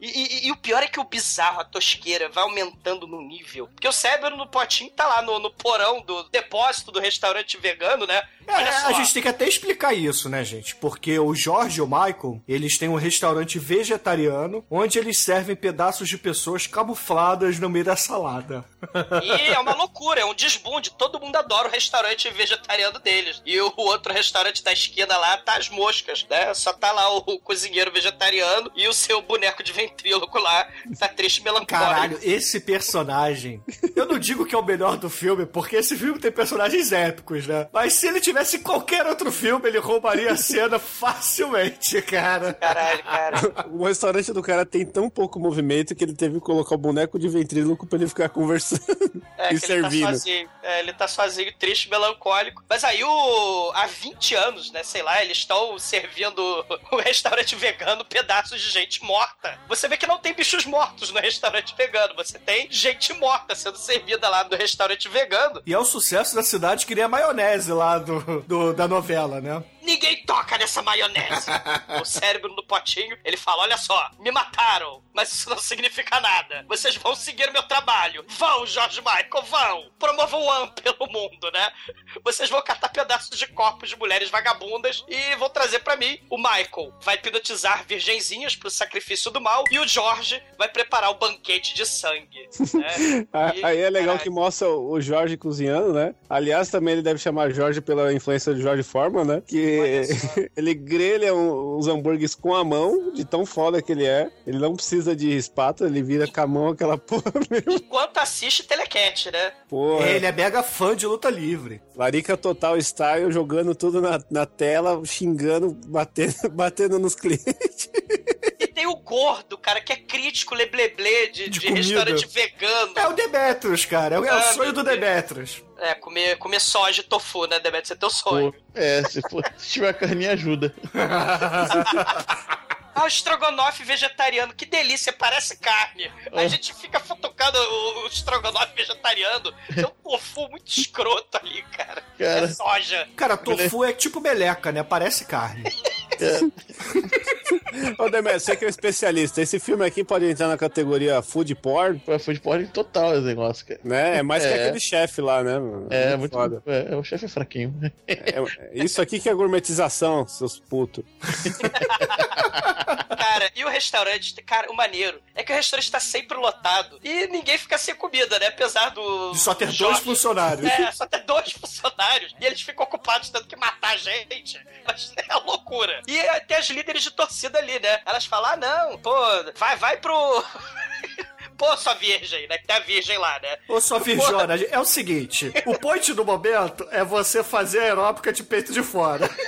E, e- e o pior é que o bizarro, a tosqueira, vai aumentando no nível. Porque o cérebro no potinho tá lá no, no porão do depósito do restaurante vegano, né? É, a gente tem que até explicar isso, né, gente? Porque o Jorge e o Michael, eles têm um restaurante vegetariano onde eles servem pedaços de pessoas camufladas no meio da salada. E é uma loucura, é um desbunde. Todo mundo adora o restaurante vegetariano deles. E o outro restaurante da esquina lá tá as moscas, né? Só tá lá o, cozinheiro vegetariano e o seu boneco de ventríloco lá, tá triste e melancólico. Caralho, esse personagem. Eu não digo que é o melhor do filme, porque esse filme tem personagens épicos, né? Mas se ele tivesse qualquer outro filme, ele roubaria a cena facilmente, cara. Caralho, cara. *laughs* O restaurante do cara tem tão pouco movimento que ele teve que colocar o boneco de ventríloco pra ele ficar conversando É, *laughs* e que ele tá servindo. sozinho. É, ele tá sozinho, triste, melancólico. Mas aí, o... há 20 anos, né, sei lá, eles estão servindo *laughs* o restaurante vegano pedaços de gente morta. Você vê que não tem bichos mortos no restaurante vegano, você tem gente morta sendo servida lá no restaurante vegano. E é o sucesso da cidade que nem a maionese lá do, do- da novela, né? Ninguém toca nessa maionese. *laughs* o cérebro no potinho, ele fala: Olha só, me mataram, mas isso não significa nada. Vocês vão seguir o meu trabalho. Vão, Jorge Michael, vão. Promovam o AM pelo mundo, né? Vocês vão catar pedaços de corpos de mulheres vagabundas e vão trazer pra mim. O Michael vai hipnotizar virgenzinhas pro sacrifício do mal e o Jorge vai preparar o banquete de sangue. *laughs* Né? E- Aí é legal caralho. que mostra o Jorge cozinhando, né? Aliás, também ele deve chamar Jorge pela influência de Jorge Forman, né? Que *laughs* ele grelha um- os hambúrgueres com a mão, de tão foda que ele é. Ele não precisa de espátula, ele vira com a mão aquela *laughs* porra mesmo. Enquanto assiste Telecat, né? Porra. Ele é mega fã de luta livre. Larica Total Style jogando tudo na, na tela, xingando, batendo, *laughs* batendo nos clientes. O gordo, cara, que é crítico lebleble de, de, comida. restaurante vegano. É o Demetrius, cara. É o, é o Ah, sonho do Deus. Demetrius. É, comer, comer soja e tofu, né? Deve ser teu sonho. É, se, for, se tiver carninha, ajuda. *laughs* Ah, o estrogonofe vegetariano, que delícia, parece carne. A É. gente fica futucando o, o estrogonofe vegetariano. Tem um tofu muito escroto ali, cara. Cara. É soja. Cara, tofu é tipo meleca, né? Parece carne. *laughs* *laughs* Ô, Demetrio, você que é um especialista, esse filme aqui pode entrar na categoria food porn? Foi food porn total esse negócio, cara. Né? É mais que É. aquele chefe lá, né? mano? É, muito. foda. É, o chefe é fraquinho. É, isso aqui que é gourmetização, seus putos. *laughs* Cara, e o restaurante, cara, o maneiro é que o restaurante tá sempre lotado e ninguém fica sem comida, né? Apesar do. De só ter dois funcionários. É, só ter dois *laughs* funcionários. E eles ficam ocupados tendo que matar a gente. Mas é loucura. E tem as líderes de torcida ali, né? Elas falam: ah, não, pô, vai, vai pro. *laughs* Pô, sua virgem, né? Que a virgem lá, né? Ô, sua virjona, é o seguinte: o point do momento é você fazer a aeróbica de peito de fora. *laughs*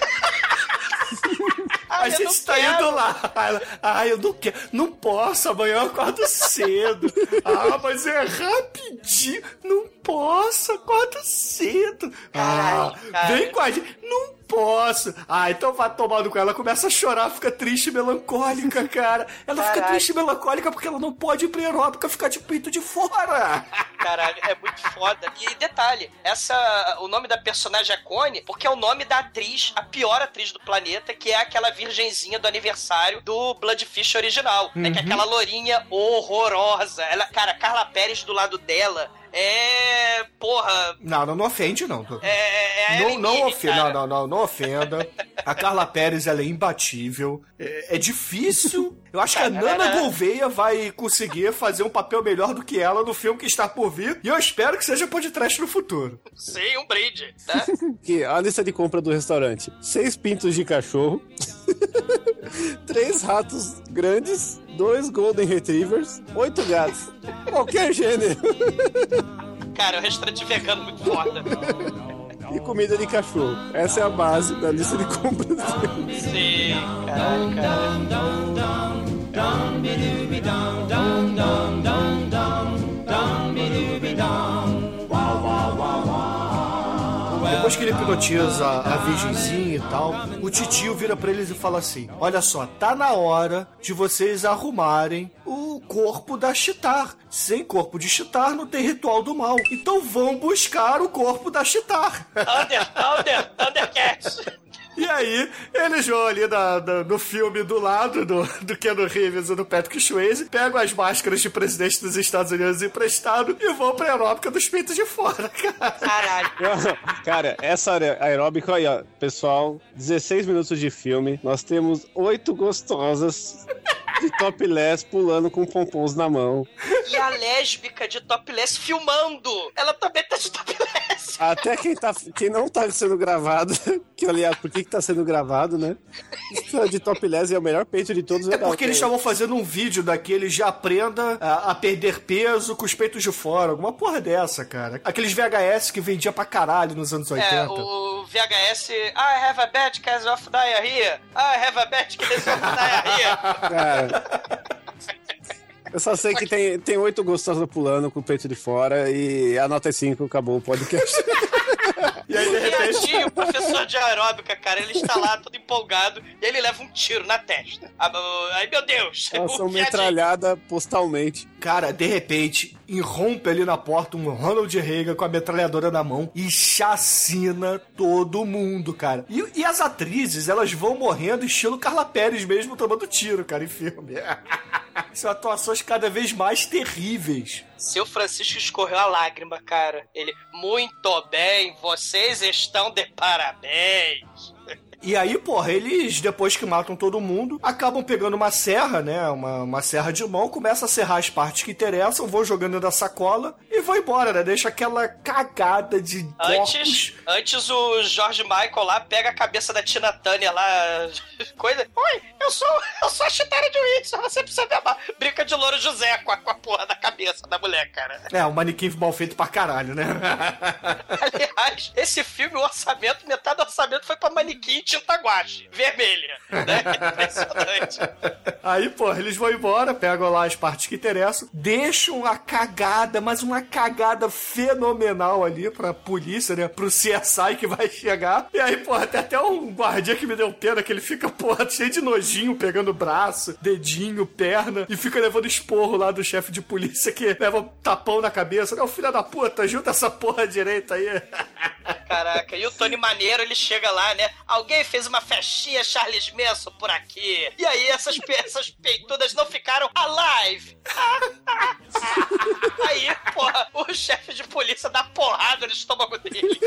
A Ai, eu gente tá quero. indo lá. Ai, eu não quero. Não posso, amanhã eu acordo cedo. Ah, mas é rapidinho. Não posso, acordo cedo. Ah, Caralho, cara. vem com a gente. Não posso. Ah, então vai tomando com ela. Ela começa a chorar, fica triste e melancólica, cara. Ela fica triste e melancólica porque ela não pode ir pra aeróbica ficar de peito de fora. Caralho, é muito foda. E detalhe, essa. O nome da personagem é Connie, porque é o nome da atriz, a pior atriz do planeta, que é aquela virgenzinha do aniversário do Bloodfish original. Né, que é aquela lourinha horrorosa. Ela, cara, Carla Pérez do lado dela é. Porra. Não, não, não ofende, não. É, é a Não, não, Mirren, ofe- cara. não, não, não, não ofenda. A Carla Pérez, ela é imbatível. É, é difícil. Eu acho que a Nana Gouveia vai conseguir fazer um papel melhor do que ela no filme que está por vir. E eu espero que seja podcast no futuro. Sim, um brinde, né? Que *laughs* a lista de compra do restaurante: seis pintos de cachorro, *laughs* três ratos grandes, dois Golden Retrievers, oito gatos. Qualquer gênero. Cara, é um restaurante vegano muito foda. e comida de cachorro. Essa é a base da lista de compras. Sim dum dum ele hipnotiza a virgenzinha e tal, o titio vira pra eles e fala assim: Olha só, tá na hora de vocês arrumarem o corpo da Chitar. Sem corpo de Chitar não tem ritual do mal. Então vão buscar o corpo da Chitar. Thunder, Thunder, Thundercats. E aí, eles vão ali na- na- no filme do lado do, do Keanu Reeves e do Patrick Swayze, pegam as máscaras de presidente dos Estados Unidos emprestado e vão pra aeróbica dos peitos de fora, cara. Caralho. *laughs* Cara, essa aer- aeróbica aí, ó, pessoal, 16 minutos de filme, nós temos oito gostosas de topless pulando com pompons na mão. E a lésbica de topless filmando. Ela também tá de topless. Até quem, tá, quem não tá sendo gravado, *laughs* que aliás, por que que tá sendo gravado, né? Isso De topless é o melhor peito de todos. É porque eles estavam fazendo um vídeo daquele já aprenda a, a perder peso com os peitos de fora. Alguma porra dessa, cara. Aqueles VHS que vendia pra caralho nos anos 80. É, o VHS. I have a bad case of diarrhea. I have a bad case of diarrhea. Cara. Eu só sei que tem, tem oito gostosas pulando com o peito de fora e a nota é 5, acabou o podcast. *laughs* *laughs* E aí, de O repente. O professor de aeróbica, cara, ele está lá todo empolgado e ele leva um tiro na testa. Ah, Ai, meu Deus. Elas o são Riadinho- metralhadas postalmente. Cara, de repente, irrompe ali na porta um Ronald Reagan com a metralhadora na mão e chacina todo mundo, cara. E, e as atrizes, elas vão morrendo estilo Carla Pérez mesmo tomando tiro, cara, em filme. *laughs* *laughs* São atuações cada vez mais terríveis. Seu Francisco escorreu a lágrima, cara. Ele, muito bem, vocês estão de parabéns. E aí, porra, eles, depois que matam todo mundo, acabam pegando uma serra, né? Uma, uma serra de mão, começam a serrar as partes que interessam, vão jogando da sacola e vão embora, né? Deixa aquela cagada de corpos. Antes, antes o George Michael lá pega a cabeça da Tina Turner lá, *laughs* coisa. Oi, eu sou, eu sou a Chitara de Wilson, você precisa me amar. Brinca de louro José com a, com a porra da cabeça da mulher, cara. É, um manequim mal feito pra caralho, né? *laughs* Aliás, esse filme, o orçamento, metade do orçamento foi pra manequim e tinta guache, vermelha. Né? *laughs* Impressionante. Aí, porra, eles vão embora, pegam lá as partes que interessam, deixam uma cagada, mas uma cagada fenomenal ali pra polícia, né? Pro CSI que vai chegar. E aí, porra, tem até um guardia que me deu pena, que ele fica, porra, cheio de nojinho, pegando braço, dedinho, perna, e fica levando esporro lá do chefe de polícia que leva um tapão na cabeça. Não, filho da puta, junta essa porra direita aí. *laughs* Caraca, e o Tony Maneiro, ele chega lá, né? Alguém fez uma festinha Charles Manson por aqui. E aí essas, pe- essas peitudas não ficaram alive. *laughs* aí, porra, o chefe de polícia dá porrada no estômago dele.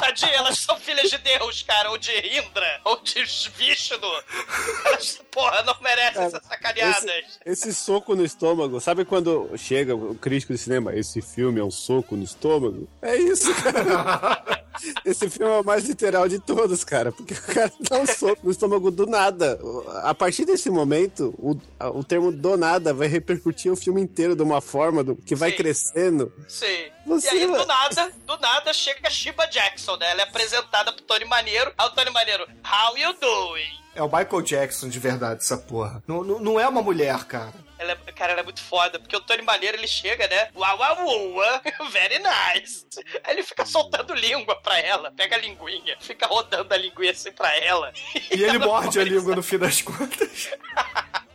Tadinha, elas são filhas de Deus, cara, ou de Indra, ou de Vishnu. *laughs* Porra, não merecem essas sacaneadas. Esse, esse soco no estômago, sabe quando chega o crítico de cinema, esse filme é um soco no estômago? É isso, cara. *laughs* Esse filme é o mais literal de todos, cara, porque o cara dá um soco no estômago do nada. A partir desse momento, o, o termo do nada vai repercutir o filme inteiro de uma forma do- que vai Sim. crescendo. Sim. Você e aí, do nada, do nada, chega a Shiba Jackson, né? Ela é apresentada pro Tony Maneiro. Aí o Tony Maneiro, how you doing? É o Michael Jackson de verdade, essa porra. Não, não, não é uma mulher, cara. Ela é, cara, ela é muito foda, porque o Tony Maneiro, ele chega, né? Uau, uau, uau, *laughs* very nice. Aí ele fica soltando língua pra ela, pega a linguinha, fica rodando a linguinha assim pra ela. *laughs* E ele ela morde a língua no fim das contas. *laughs*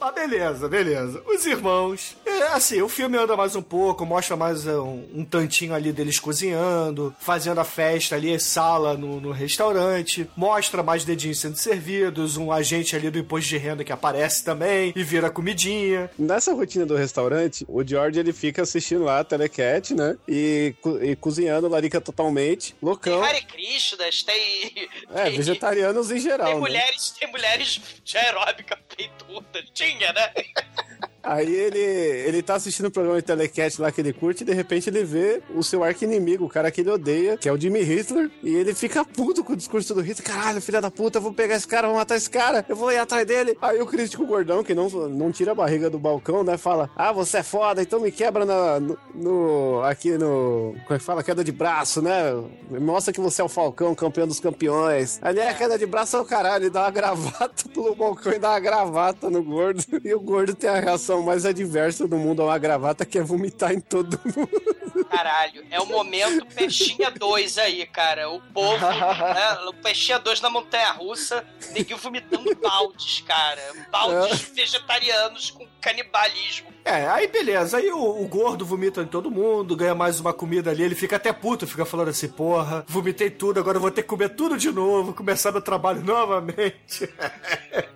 Mas beleza, beleza. Os irmãos. É, assim, o filme anda mais um pouco, mostra mais é, um, um tantinho ali deles cozinhando, fazendo a festa ali, sala no, no restaurante. Mostra mais dedinhos sendo servidos, um agente ali do imposto de renda que aparece também e vira comidinha. Nessa rotina do restaurante, o George ele fica assistindo lá a Telecat, né? E, e cozinhando larica totalmente. Tem Loucão. Hare Krishnas, tem. É, tem- vegetarianos em geral, Tem né? mulheres, tem mulheres de aeróbica peituda. Tinha, né? *laughs* Aí ele, ele tá assistindo o programa de Telecat lá que ele curte e de repente ele vê o seu arco-inimigo, o cara que ele odeia, que é o Jimmy Hitler, e ele fica puto com o discurso do Hitler. Caralho, filha da puta, eu vou pegar esse cara, vou matar esse cara, eu vou ir atrás dele. Aí o crítico gordão, que não, não tira a barriga do balcão, né, fala: Ah, você é foda, então me quebra na, no, no- aqui no. Como é que fala? Queda de braço, né? Mostra que você é o Falcão, campeão dos campeões. Ali é a queda de braço é o caralho, ele dá uma *laughs* gravata, pula o balcão e dá uma gravata no gordo. *laughs* E o gordo tem a reação sensação mais adversa do mundo a uma gravata que é vomitar em todo mundo. Caralho, é o momento Peixinha 2 aí, cara. O povo, né, o Peixinha 2 na Montanha Russa, ninguém vomitando baldes, cara. Baldes vegetarianos com canibalismo. É, aí beleza. Aí o, o gordo vomita em todo mundo, ganha mais uma comida ali, ele fica até puto, fica falando assim, porra, vomitei tudo, agora eu vou ter que comer tudo de novo, começar meu trabalho *laughs* novamente.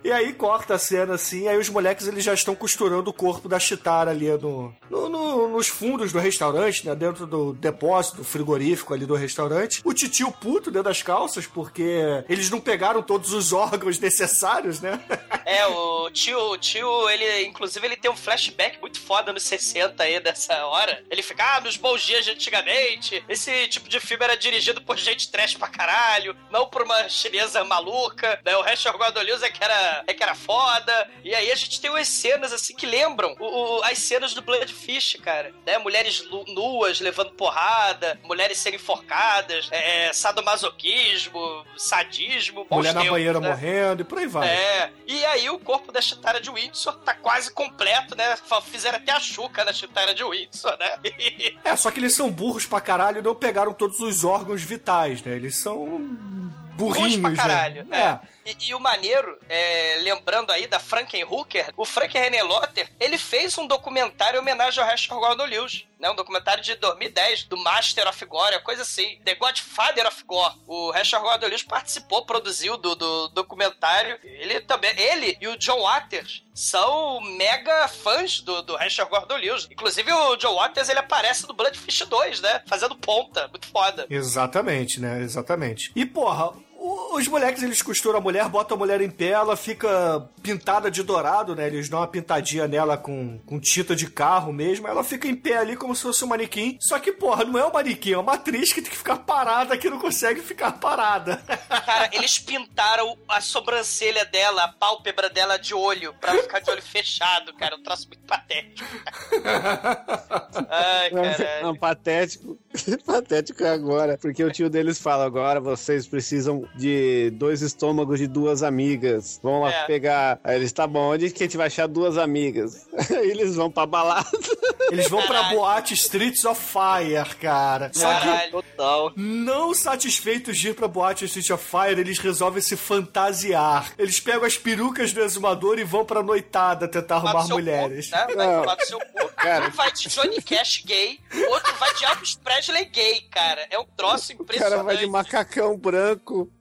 e aí corta a cena assim, aí os moleques eles já estão costurando o corpo da Chitara ali no, no- no- nos fundos do restaurante, né? Dentro do depósito, frigorífico ali do restaurante. O titio puto dentro das calças, porque eles não pegaram todos os *laughs* órgãos necessários, né? É, o tio, o tio, ele, inclusive, ele tem um flashback muito foda nos 60 aí dessa hora. Ele fica, ah, nos bons dias de antigamente, esse tipo de filme era dirigido por gente trash pra caralho, não por uma chinesa maluca, né? O Rachel Gordon-Lewis é que era, é que era foda. E aí a gente tem umas cenas, assim, que lembram o- o- as cenas do Bloodfish, cara, né? Mulheres nuas levando porrada, mulheres sendo enforcadas, é, sadomasoquismo, sadismo, Mulher na tempos, banheira né? morrendo e por aí vai. É, e aí o corpo da Chitara de Windsor tá quase completo, né? Fizeram até a chuca na Chitara de Windsor, né? *laughs* É, só que eles são burros pra caralho e não pegaram todos os órgãos vitais, né? Eles são burrinhos, Burros pra né? caralho. É. É. E, e o maneiro, é, lembrando aí da Frankenhooker, o Frank René Lotter, ele fez um documentário em homenagem ao Rachel Gordon-Lewis, né? Um documentário de 2010, do Master of Gore, coisa assim. The Godfather of Gore. O Rachel Gordon-Lewis participou, produziu do, do documentário. Ele também, ele e o John Waters são mega fãs do, do Rachel Gordon-Lewis. Inclusive o John Waters, ele aparece no Bloodfish 2, né? Fazendo ponta. Muito foda. Exatamente, né? Exatamente. E, porra, os moleques, eles costuram a mulher, botam a mulher em pé, ela fica pintada de dourado, né? Eles dão uma pintadinha nela com, com tinta de carro mesmo. Ela fica em pé ali como se fosse um manequim. Só que, porra, não é um manequim, é uma atriz que tem que ficar parada, que não consegue ficar parada. *laughs* Cara, eles pintaram a sobrancelha dela, a pálpebra dela de olho, pra ficar de olho fechado, cara. Um troço muito patético. *laughs* Ai, caralho. Não, patético. *laughs* patético é agora. Porque o tio deles fala: agora vocês precisam de dois estômagos de duas amigas. Vão lá É. pegar. Aí eles, tá bom, onde que a gente vai achar duas amigas? Aí *laughs* eles vão pra balada. Eles vão pra boate Streets of Fire, cara. Só que Caralho. Total. Não satisfeitos de ir pra boate Street of Fire, eles resolvem se fantasiar. Eles pegam as perucas do exumador e vão pra noitada tentar arrumar mulheres. Cu, né? Vai Não. falar do seu cu. Cara. Um vai de Johnny Cash gay, outro vai de Elvis Presley gay, cara. É um troço *laughs* O impressionante. cara vai de macacão branco.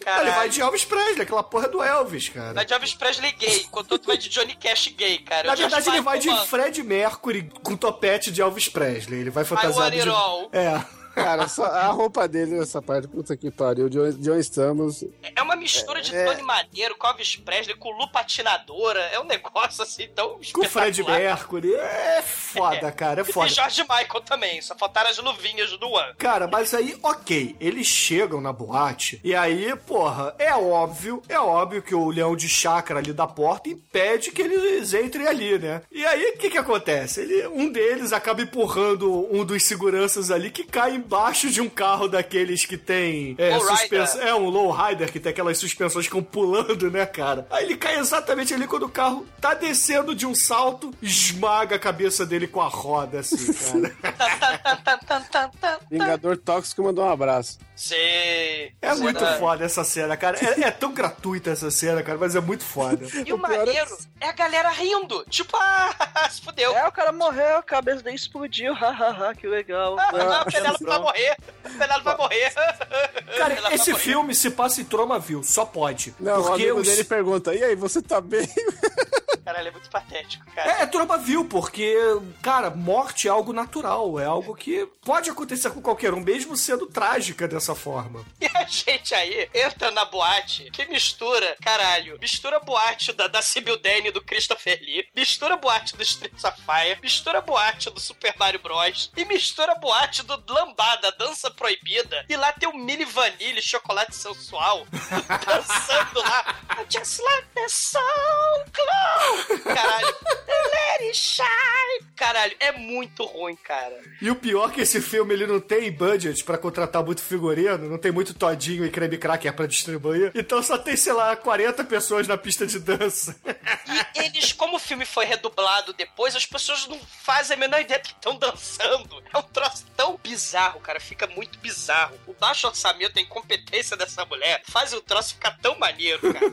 Caralho. Ele vai de Elvis Presley, aquela porra do Elvis, cara. Vai de Elvis Presley gay, enquanto o outro vai de Johnny Cash gay, cara. Na O Josh verdade, ele vai de. Fred Mercury com topete de Elvis Presley. Ele vai it de... É. Cara, só a roupa dele nessa parte, puta que pariu. John, John Stamos. É uma mistura de É. Tony Maneiro com Elvis Presley, com Lu Patinadora. É um negócio assim tão Com o Fred. Mercury. É foda, cara. É E foda. George Michael também, só faltaram as luvinhas do One. Cara, mas aí, ok, eles chegam na boate e aí, porra, é óbvio, é óbvio que o leão de chácara ali da porta impede que eles entrem ali, né? E aí, o que que acontece? Ele, um deles acaba empurrando um dos seguranças ali que cai embaixo de um carro daqueles que tem é, suspensão. É, um lowrider que tem aquelas suspensões que ficam pulando, né, cara? Aí ele cai exatamente ali quando o carro tá descendo de um salto, esmaga a cabeça dele com a roda, assim, cara. *laughs* *laughs* Vingador Tóxico mandou um abraço. Sei. É muito Será? foda essa cena, cara. É, é tão gratuita essa cena, cara, mas é muito foda. *laughs* E o maneiro é a galera rindo. Tipo, ah, se fudeu. É, o cara morreu, a cabeça dele explodiu, hahaha, que legal. Ah, o Penélope vai morrer. O Penélope vai morrer. Cara, vai esse morrer. filme se passa em Tromaville, só pode. Não, o porque amigo os... dele pergunta: e aí, você tá bem? Caralho, é muito patético, cara. É, é Tromaville, porque, cara, morte é algo natural, é algo que pode acontecer com qualquer um, mesmo sendo trágica dessa forma. *laughs* E a gente aí entra na boate que mistura, caralho, mistura boate da, da Sibyl Dane do Christopher Lee, mistura boate do Streets of Fire, mistura boate do Super Mario Bros. e mistura boate do Lambada, Dança Proibida. E lá tem o Mini Vanille, chocolate sensual, *laughs* dançando lá. Just like the glow. Caralho. Let it shine. caralho, é muito ruim, cara. E o pior é que esse filme ele não tem budget pra contratar muito figurino, não tem muito todinho e creme cracker pra distribuir. Então só tem, sei lá, 40 pessoas na pista de dança. E eles, como o filme foi redublado depois, as pessoas não fazem a menor ideia que estão dançando. É um troço tão bizarro, cara. Fica muito bizarro. O baixo orçamento, a incompetência dessa mulher faz o troço ficar tão maneiro, cara.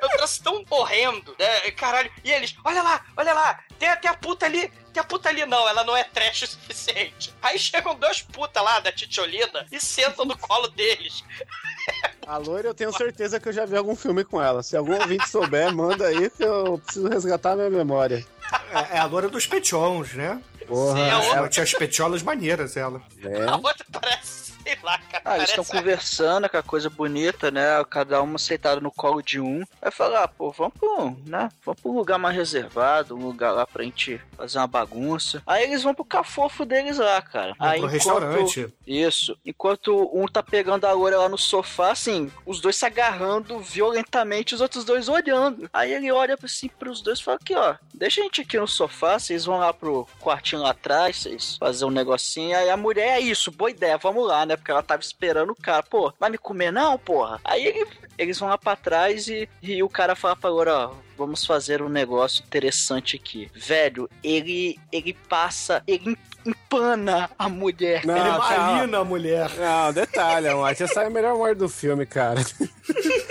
É um troço tão horrendo, né? Caralho. E eles, olha lá, olha lá, tem, tem a puta ali. Tem a puta ali, não, ela não é trash o suficiente. Aí chegam dois putas lá da Titiolina e sentam no colo deles. *laughs* A loira eu tenho certeza que eu já vi algum filme com ela. Se algum ouvinte souber, manda aí que eu preciso resgatar a minha memória. É, é a loira dos petions, né? Porra, Sim, a outra- Ela tinha as petiolas maneiras, ela. é. A outra parece, sei lá, cara. Ah, eles estão conversando, aquela coisa bonita, né? Cada uma sentada no colo de um. Aí fala, ah, pô, vamos pro, né? Vamos pro lugar mais reservado, um lugar lá pra gente fazer uma bagunça. Aí eles vão pro cafofo deles lá, cara. Aí pro enquanto- restaurante. Isso. Enquanto um tá pegando a loura lá no sofá, assim, os dois se agarrando violentamente, os outros dois olhando. Aí ele olha assim pros dois e fala aqui, ó, deixa a gente aqui no sofá, vocês vão lá pro quartinho lá atrás, vocês fazer um negocinho. Aí a mulher, é isso, boa ideia, vamos lá, né? Porque ela tava esperando o cara. Pô, vai me comer não, porra? Aí ele- eles vão lá pra trás e, e o cara fala pra loura, ó, vamos fazer um negócio interessante aqui. Velho, ele, ele passa, ele empana a mulher. Não, ele malina a mulher. Não, detalhe, a morte. Essa é a melhor morte do filme, cara. *laughs*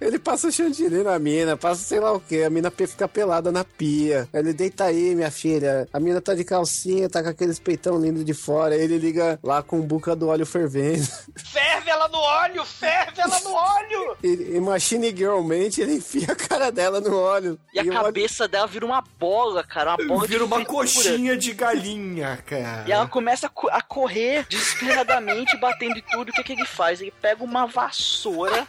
Ele passa chantilly na mina, passa sei lá o que, a mina fica pelada na pia. Ele deita aí, minha filha. A mina tá de calcinha, tá com aqueles peitão lindo de fora. Ele liga lá com buca do óleo fervendo. *laughs* Ferve ela no óleo, ferve ela no óleo. *laughs* E, e Machine Girlmente, ele enfia a cara dela no óleo. E a o óleo- cabeça dela vira uma bola, cara. Uma bola Vira de uma fritura. coxinha de galinha, cara. E ela começa a, co- a correr desesperadamente, batendo em tudo. O que, que ele faz? Ele pega uma vassoura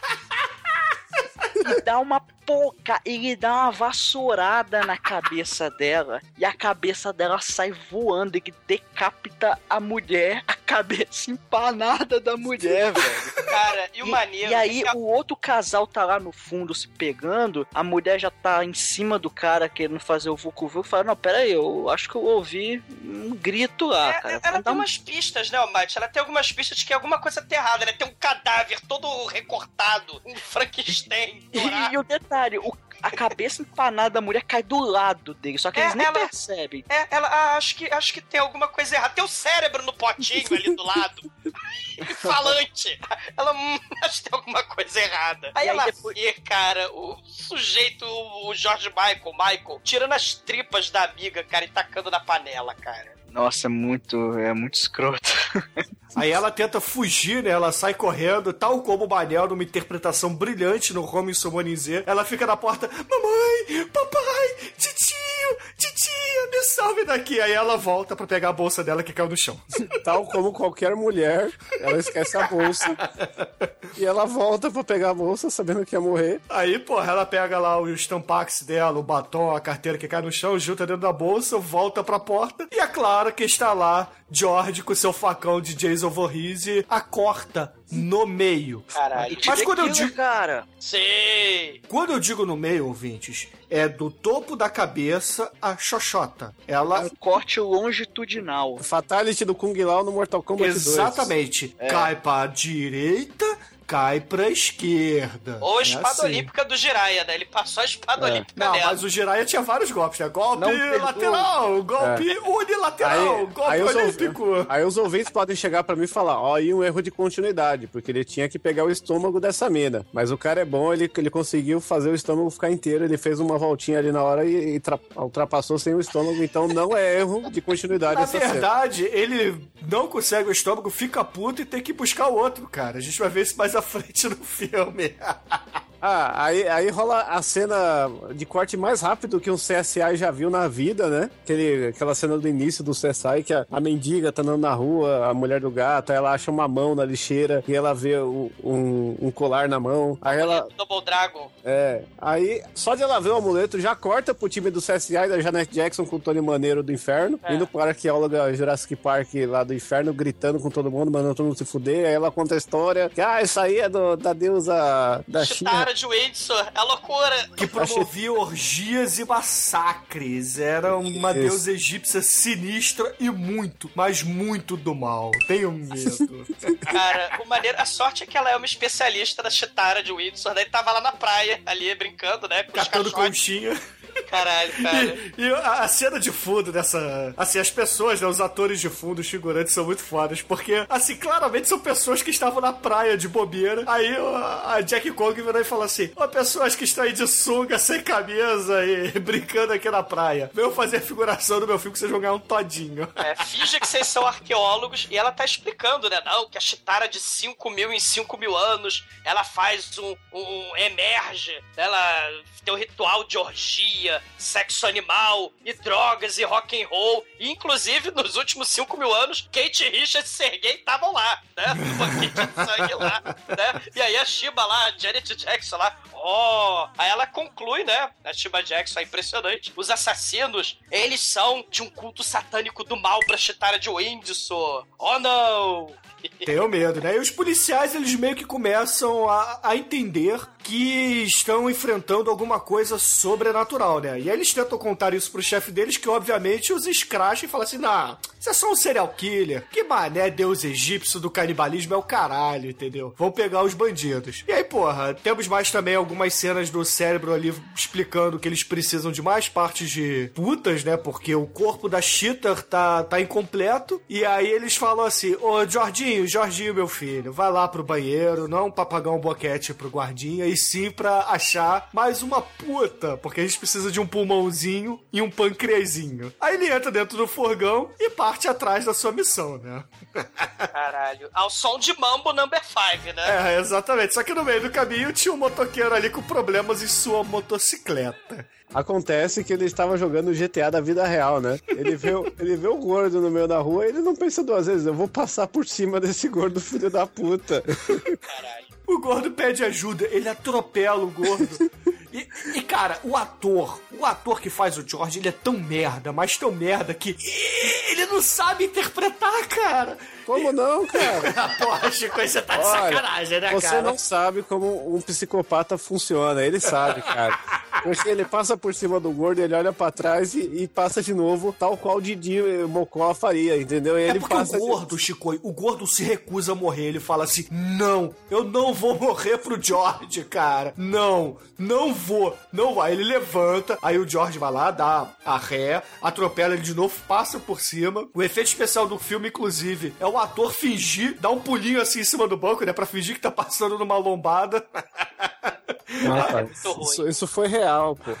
dá uma pouca. Ele dá uma vassourada na cabeça dela. E a cabeça dela sai voando. Ele decapita a mulher, a cabeça empanada da mulher, velho. Cara, e o E, maneiro. e aí é que o outro casal tá lá no fundo se pegando, a mulher já tá em cima do cara querendo fazer o vucu vucu, fala, não, pera aí, eu acho que eu ouvi um grito lá, É, cara. ela Vamos tem um- umas pistas, né, Almighty? Ela tem algumas pistas de que alguma coisa tá errada, né? Tem um cadáver todo recortado, um Frankenstein. *laughs* E, o detalhe, o- a cabeça empanada da mulher cai do lado dele, só que É, eles nem ela- percebem. É, ela ah, acho que acho que tem alguma coisa errada. Tem o cérebro no potinho ali do lado. *laughs* Falante. Ela hum, acho que tem alguma coisa errada. Aí, E aí ela depois- vê, cara, o sujeito, o George Michael, Michael, tirando as tripas da amiga, cara, e tacando na panela, cara. Nossa, é muito, é muito escroto. *laughs* Aí ela tenta fugir, né? Ela sai correndo, tal como o Manel, numa interpretação brilhante no Home Somonizê. Ela fica na porta, mamãe, papai, titio, titia, me salve daqui. Aí ela volta pra pegar a bolsa dela que caiu no chão. *laughs* Tal como qualquer mulher, ela esquece a bolsa. e ela volta pra pegar a bolsa sabendo que ia morrer. Aí, porra, ela pega lá os tampax dela, o batom, a carteira que cai no chão, junta dentro da bolsa, volta pra porta. E é claro que está lá George com seu facão de Jason Voorhees a corta no meio. Caralho. Mas quando eu digo, cara, Sei. quando eu digo no meio, ouvintes, é do topo da cabeça a xoxota. Ela um corte longitudinal. Fatality do Kung Lao no Mortal Kombat 2. exatamente cai pra direita, cai pra esquerda. Ou a É espada assim. olímpica do Jiraiya, né? Ele passou a espada É. olímpica Não, dela. mas o Jiraiya tinha vários golpes, né? Golpe Não lateral, golpe unilateral, golpe aí os, olímpico. ouv- aí os ouvintes podem chegar pra mim e falar, ó, aí um erro de continuidade, porque ele tinha que pegar o estômago dessa mina. Mas o cara é bom, ele, ele conseguiu fazer o estômago ficar inteiro, ele fez uma voltinha ali na hora e, e tra- ultrapassou sem o estômago, então não é erro de continuidade Na essa cena. verdade, ele não consegue o estômago, fica puto e tem que buscar o outro, cara. A gente vai ver isso mais frente no filme. *laughs* Ah, aí, aí rola a cena de corte mais rápido que um CSI já viu na vida, né? Aquele, aquela cena do início do CSI que a, a mendiga tá andando na rua, a mulher do gato, aí ela acha uma mão na lixeira e ela vê o- um, um colar na mão. Aí ela. Double Dragon. É. Aí, só de ela ver o amuleto, já corta pro time do CSI da Janet Jackson com o Tony Maneiro do inferno, É. indo para arqueóloga Jurassic Park lá do inferno, gritando com todo mundo, mandando todo mundo se fuder. Aí ela conta a história que, ah, isso aí é do- da deusa da China. Chitara de Windsor. É loucura. Que promovia orgias e massacres. Era uma Isso. deusa egípcia sinistra e muito, mas muito do mal. Tenho medo. *laughs* Cara, o maneiro, a sorte é que ela é uma especialista da Chitara de Windsor, daí tava lá na praia, ali brincando, né? Com Catando conchinha. Caralho, cara. E, e a, a cena de fundo dessa. Assim, as pessoas, né? Os atores de fundo, os figurantes são muito fodas. Porque, assim, claramente são pessoas que estavam na praia de bobeira. Aí ó, a Jack Kong virou e falou assim: Ó, pessoas que estão aí de sunga, sem camisa e *laughs* brincando aqui na praia. Venham fazer a figuração do meu filme que vocês vão ganhar um todinho. É, finge que vocês são arqueólogos e ela tá explicando, né? Não, que a Chitara de 5 mil em 5 mil anos ela faz um, um emerge, ela tem um ritual de orgia, sexo animal e drogas e rock and roll. E, inclusive, nos últimos 5 mil anos, Kate Richards e Sergei estavam lá, né? Banquete de sangue lá, né? E aí a Shiba lá, a Janet Jackson lá, ó. Aí ela conclui, né? A Shiba Jackson é impressionante. Os assassinos, eles são de um culto satânico do mal pra Chitara de Windsor. Oh, não! Tenho medo, né? E os policiais, eles meio que começam a, a entender que estão enfrentando alguma coisa sobrenatural, né? E aí eles tentam contar isso pro chefe deles, que obviamente os escracham e falam assim: nah, você é só um serial killer. Que mané, deus egípcio do canibalismo é o caralho, entendeu? Vão pegar os bandidos. E aí, porra, temos mais também algumas cenas do cérebro ali explicando que eles precisam de mais partes de putas, né? Porque o corpo da Cheetah tá, tá incompleto. E aí eles falam assim: Ô, Jorginho, Jorginho, meu filho, vai lá pro banheiro, não pra pagar um boquete pro guardinha, e sim pra achar mais uma puta, porque a gente precisa de um pulmãozinho e um pancreasinho. Aí ele entra dentro do furgão e parte atrás da sua missão, né? Caralho. Ao som de Mambo Number 5, né? É, exatamente. Só que no meio do caminho tinha um motoqueiro ali com problemas em sua motocicleta. Acontece que ele estava jogando GTA da vida real, né? Ele vê, ele vê o gordo no meio da rua e ele não pensa duas vezes, eu vou passar por cima desse gordo filho da puta. O gordo pede ajuda, ele atropela o gordo. E, e, cara, o ator, o ator que faz o George, ele é tão merda, mas tão merda que ele não sabe interpretar, cara. Como não, cara? *laughs* Porra, Chico, você tá de Olha, sacanagem, né, Você cara? não sabe como um psicopata funciona, ele sabe, cara. Porque ele passa por cima do gordo, ele olha pra trás e, e passa de novo, tal qual o Didi eh, Mocó faria, entendeu? E É ele porque passa o gordo, Chico, o gordo se recusa a morrer. Ele fala assim: Não, eu não vou morrer pro George, cara. Não, não vou, não vai. Ele levanta, aí o George vai lá, dá a ré, atropela ele de novo, passa por cima. O efeito especial do filme, inclusive, é o ator fingir, dar um pulinho assim em cima do banco, né? Pra fingir que tá passando numa lombada. *laughs* Não, cara, isso, isso foi real, pô.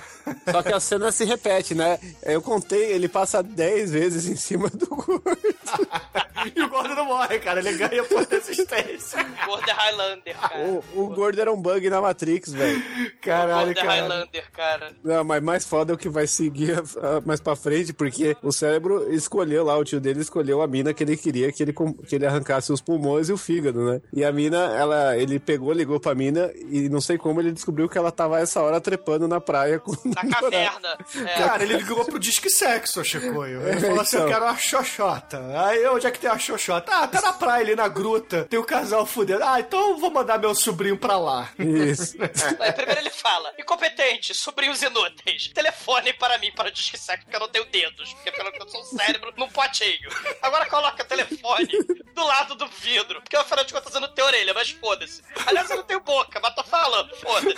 Só que a cena se repete, né? Eu contei, ele passa 10 vezes em cima do gordo. *laughs* e o gordo não morre, cara. Ele ganha por resistência. *laughs* Gordo é Highlander, cara. O, o gordo era um bug na Matrix, velho. Caralho, Gordo é cara. Highlander, cara. Não, mas mais foda é o que vai seguir ah, mais pra frente, porque o cérebro escolheu lá, o tio dele escolheu a mina que ele queria que ele, que ele arrancasse os pulmões e o fígado, né? E a mina, ela, ele pegou, ligou pra mina e não sei como ele descobriu que ela tava essa hora trepando na praia com Na caverna. É. Cara, ele ligou pro Disque Sexo, Chicoio. Ele É, falou assim: Eu então. quero uma xoxota. Aí onde é que tem a xoxota? Ah, tá na praia ali na gruta. Tem o casal fudendo. Ah, então eu vou mandar meu sobrinho pra lá. Isso. *laughs* Aí primeiro ele fala: incompetente, sobrinhos inúteis, telefone para mim para o disque sexo, porque eu não tenho dedos, porque pelo que eu sou um cérebro num potinho. Agora coloca o telefone do lado do vidro, porque afinal de contas eu não tenho orelha, mas foda-se. Aliás, eu não tenho boca, mas tô falando, foda-se.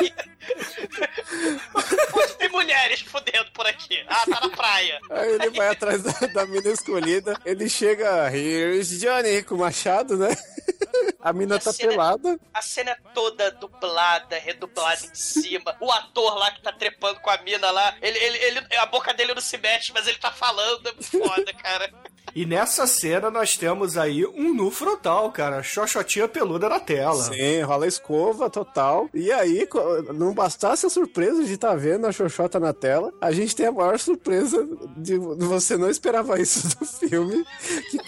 Aí- Onde tem mulheres fudendo por aqui? Ah, tá na praia. Aí ele vai atrás da, da mina escolhida, ele chega, here's Johnny, com o machado, né? A mina tá cena- pelada. A cena é toda dublada, redublada em cima. O ator lá que tá trepando com a mina lá, ele, ele, ele- a boca dele não se mexe, mas ele tá falando. É foda, cara. E nessa cena nós temos aí um nu frontal, cara. Xoxotinha peluda na tela. Sim, rola escova total. E aí, não bastasse a surpresa de estar vendo a Xoxota na tela, a gente tem a maior surpresa de você não esperava isso do filme. Que,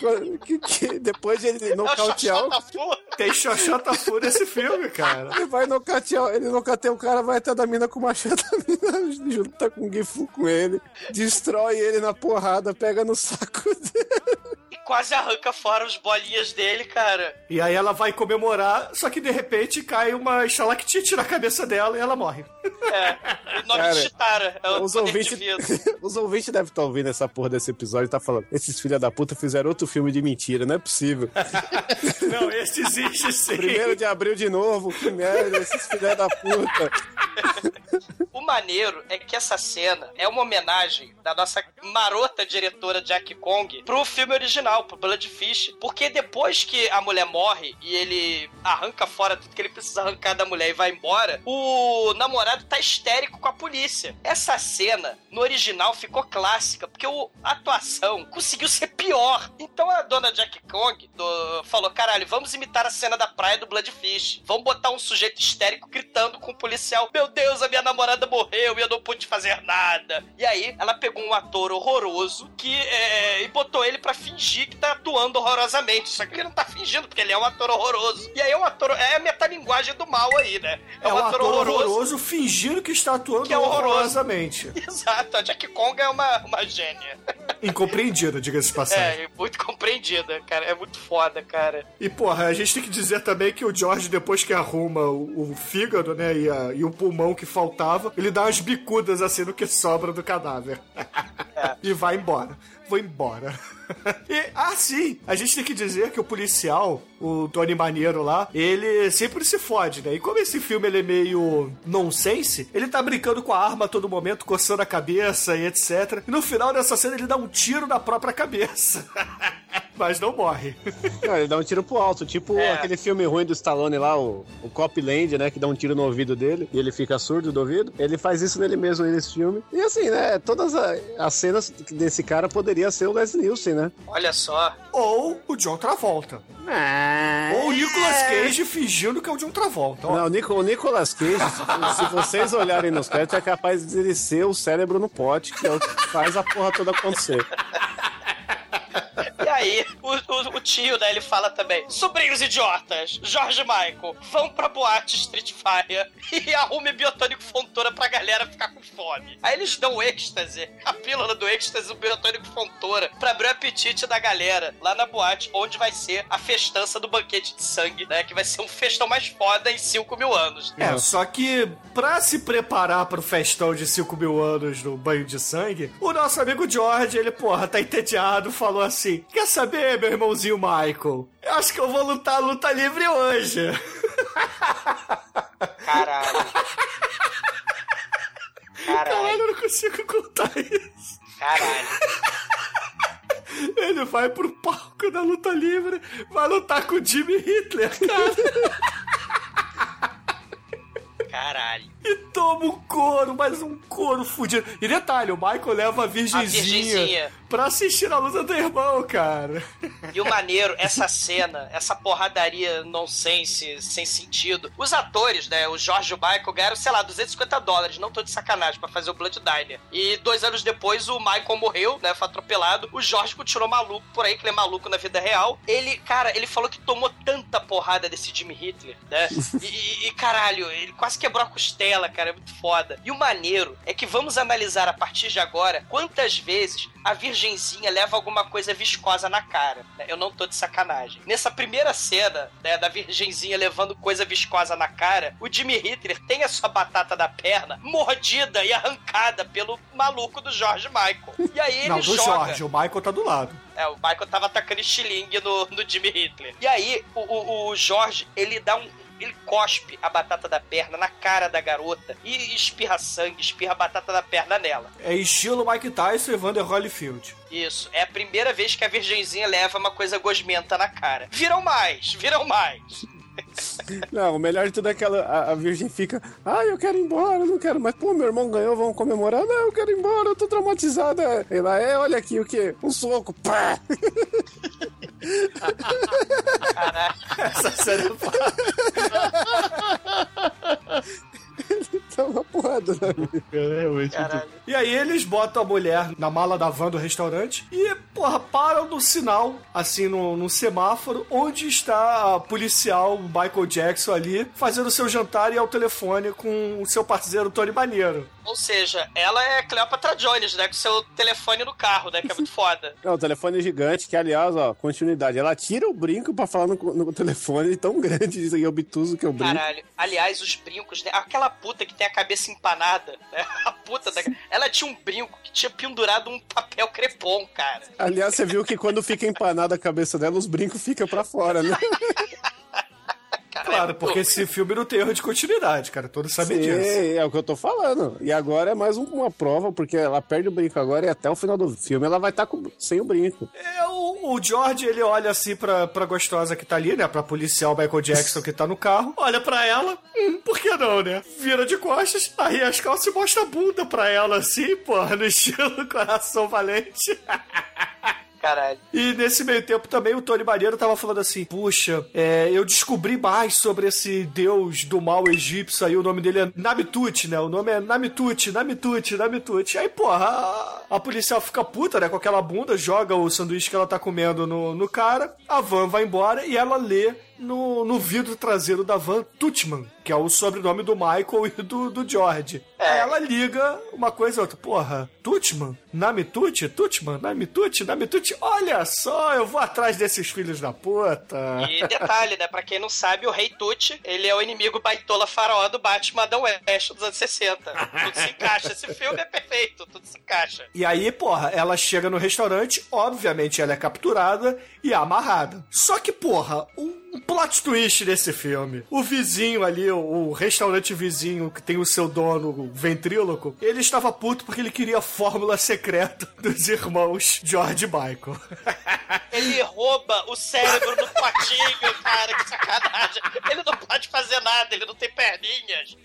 que- que depois de ele nocautear. o- Tem Xoxota Fu nesse filme, cara. Ele vai nocautear, ele nocauteia o cara, vai até da mina com o machado, a mina junta com o Gifu com ele, destrói ele na porrada, pega no saco dele. E quase arranca fora os bolinhas dele, cara. E aí ela vai comemorar, só que de repente cai uma estalactite na cabeça dela e ela morre. É. O nome Cara, de Chitara. É o Os poder ouvintes, *laughs* os ouvintes devem estar ouvindo essa porra desse episódio e tá falando: esses filha da puta fizeram outro filme de mentira, não é possível. *laughs* Não, esse existe sim. Primeiro de abril de novo, que merda, esses filha da puta. *laughs* O maneiro é que essa cena é uma homenagem da nossa marota diretora Jack Kong pro filme original, pro Bloodfish. Porque depois que a mulher morre e ele arranca fora tudo que ele precisa arrancar da mulher e vai embora, o namorado tá histérico com a polícia. Essa cena, no original, ficou clássica, porque o- a atuação conseguiu ser pior. Então a dona Jack Kong do- falou: caralho, vamos imitar a cena da praia do Bloodfish. Vamos botar um sujeito histérico gritando com o policial: Meu Deus, a minha namorada morreu e eu não pude fazer nada. E aí ela pegou um ator horroroso que é, e botou ele pra fingir que tá atuando horrorosamente. Só que ele não tá fingindo, porque ele é um ator horroroso. E aí é um ator. É a metalinguagem do mal aí, né? É um ator horroroso, fingindo que está atuando Que é horroroso. horrorosamente. *laughs* Exato, a Jack Kong é uma, uma gênia. *laughs* Incompreendida, diga-se passagem. É, muito compreendida, cara. É muito foda, cara. E, porra, a gente tem que dizer também que o George, depois que arruma o, o fígado, né, e, a- e o pulmão que faltava, ele dá umas bicudas assim no que sobra do cadáver. *laughs* e vai embora. Vou embora. *laughs* E, ah, sim, a gente tem que dizer que o policial, o Tony Maneiro lá, ele sempre se fode, né? E como esse filme ele é meio nonsense, ele tá brincando com a arma a todo momento, coçando a cabeça e etc. E no final dessa cena ele dá um tiro na própria cabeça. *laughs* Mas não morre. Não, ele dá um tiro pro alto, tipo É. aquele filme ruim do Stallone lá, o, o Copland, né? Que dá um tiro no ouvido dele e ele fica surdo do ouvido. Ele faz isso nele mesmo aí nesse filme. E assim, né? Todas a- as cenas desse cara poderia ser o Leslie Nielsen, né? Olha só. Ou o John Travolta. Ou o Nicolas Cage fingindo que é o John Travolta. ó. Não, o, Nico- o Nicolas Cage, se, se vocês olharem nos créditos, é capaz de ele ser o cérebro no pote, que é o que faz a porra toda acontecer. Aí, o, o- o tio, né, ele fala também: Sobrinhos idiotas, Jorge Michael, vão pra boate Street Fire *laughs* e arrume biotônico fontura pra galera ficar com fome. Aí eles dão o êxtase, a pílula do êxtase, o biotônico fontura, pra abrir o apetite da galera lá na boate, onde vai ser a festança do banquete de sangue, né? Que vai ser um festão mais foda em 5 mil anos. É, só que pra se preparar pro festão de 5 mil anos no banho de sangue, o nosso amigo George, ele, porra, tá entediado, falou assim: Quer saber, meu irmãozinho Michael? Eu acho que eu vou lutar a luta livre hoje. Caralho. Caralho, eu não consigo contar isso. Caralho. Ele vai pro palco da luta livre, vai lutar com o Jimmy Hitler, cara. Caralho. E toma um couro, mas um couro fudido. E detalhe, o Michael leva a virgenzinha, virgenzinha. pra assistir a luta do irmão, cara. E o maneiro, essa cena, essa porradaria nonsense, sem sentido. Os atores, né, o Jorge e o Michael ganharam, sei lá, 250 dólares, não tô de sacanagem, pra fazer o Blood Diner. E dois anos depois o Michael morreu, né, foi atropelado. O Jorge continuou maluco por aí, que ele é maluco na vida real. Ele, cara, ele falou que tomou tanta porrada desse Jimmy Hitler, né? E, e- e, caralho, ele quase quebrou a costela, cara, é muito foda. E o maneiro é que vamos analisar a partir de agora quantas vezes a virgenzinha leva alguma coisa viscosa na cara. né? Eu não tô de sacanagem. Nessa primeira cena, né, da virgenzinha levando coisa viscosa na cara, o Jimmy Hitler tem a sua batata da perna mordida e arrancada pelo maluco do George Michael. E aí ele Não, do joga. Jorge, o Michael tá do lado. É, o Michael tava atacando estilingue no, no Jimmy Hitler. E aí, o, o, o Jorge, ele dá um. Ele cospe a batata da perna na cara da garota e espirra sangue, espirra a batata da perna nela. É estilo Mike Tyson e Vander Holyfield. Isso, é a primeira vez que a virgenzinha leva uma coisa gosmenta na cara. Viram mais, viram mais. Não, o melhor de tudo é que ela, a, a virgem fica, ah, eu quero ir embora, eu não quero, mas pô, meu irmão ganhou, vamos comemorar. Não, eu quero ir embora, eu tô traumatizada. Ela é, olha aqui, o quê? Um soco, pá! *laughs* Essa cena Tá *laughs* *laughs* uma porrada, né? E aí eles botam a mulher na mala da van do restaurante e, porra, param no sinal, assim, no, no semáforo, onde está a policial Michael Jackson ali, fazendo seu jantar e ao telefone com o seu parceiro Tony Maneiro. Ou seja, ela é Cleopatra Jones, né? Com seu telefone no carro, né? Que é muito foda. Não, o telefone é gigante, que aliás, ó, continuidade. Ela tira o brinco pra falar no, no telefone tão grande e obtuso que é o brinco. Caralho. Aliás, os brincos, né? Aquela puta que tem a cabeça empanada, né? *laughs* A puta da... Ela tinha um brinco que tinha pendurado um papel crepom, cara. Aliás, você viu que quando fica empanada a cabeça dela, os brincos ficam pra fora, né? *laughs* Claro, porque esse filme não tem erro de continuidade, cara. Todos sabem Sim, disso. é o que eu tô falando. E agora é mais um- uma prova, porque ela perde o brinco agora e até o final do filme ela vai estar sem o brinco. É, o, o George, ele olha assim pra, pra gostosa que tá ali, né? Pra policial Michael Jackson que tá no carro. Olha pra ela. Hum, por que não, né? Vira de costas, aí as calças e mostra a bunda pra ela assim, porra, no estilo *laughs* coração valente. *laughs* Caralho. E nesse meio tempo também o Tony Maneiro tava falando assim: Puxa, é, eu descobri mais sobre esse deus do mal egípcio aí, o nome dele é Namitut, né? O nome é Namitut, Namitut, Namitut. Aí, porra, a, a policial fica puta, né? Com aquela bunda, joga o sanduíche que ela tá comendo no, no cara, a van vai embora e ela lê no, no vidro traseiro da van Tutman, que é o sobrenome do Michael e do, do George. Aí ela liga uma coisa e outra. Porra, Tutman? Namitut? Tutman? Namitut? Namitut? Olha só, eu vou atrás desses filhos da puta. E detalhe, né? Pra quem não sabe, o Rei Tut, ele é o inimigo baitola faraó do Batman Adam West dos anos 60. Tudo se encaixa. Esse filme é perfeito, tudo se encaixa. E aí, porra, ela chega no restaurante, obviamente ela é capturada e amarrada. Só que, porra, um plot twist desse filme. O vizinho ali, o, o restaurante vizinho que tem o seu dono, o ventríloco, ele estava puto porque ele queria a fórmula secreta *laughs* dos irmãos George e Michael. *laughs* Ele rouba o cérebro do potinho, cara, que sacanagem. Ele não pode fazer nada, ele não tem perninhas.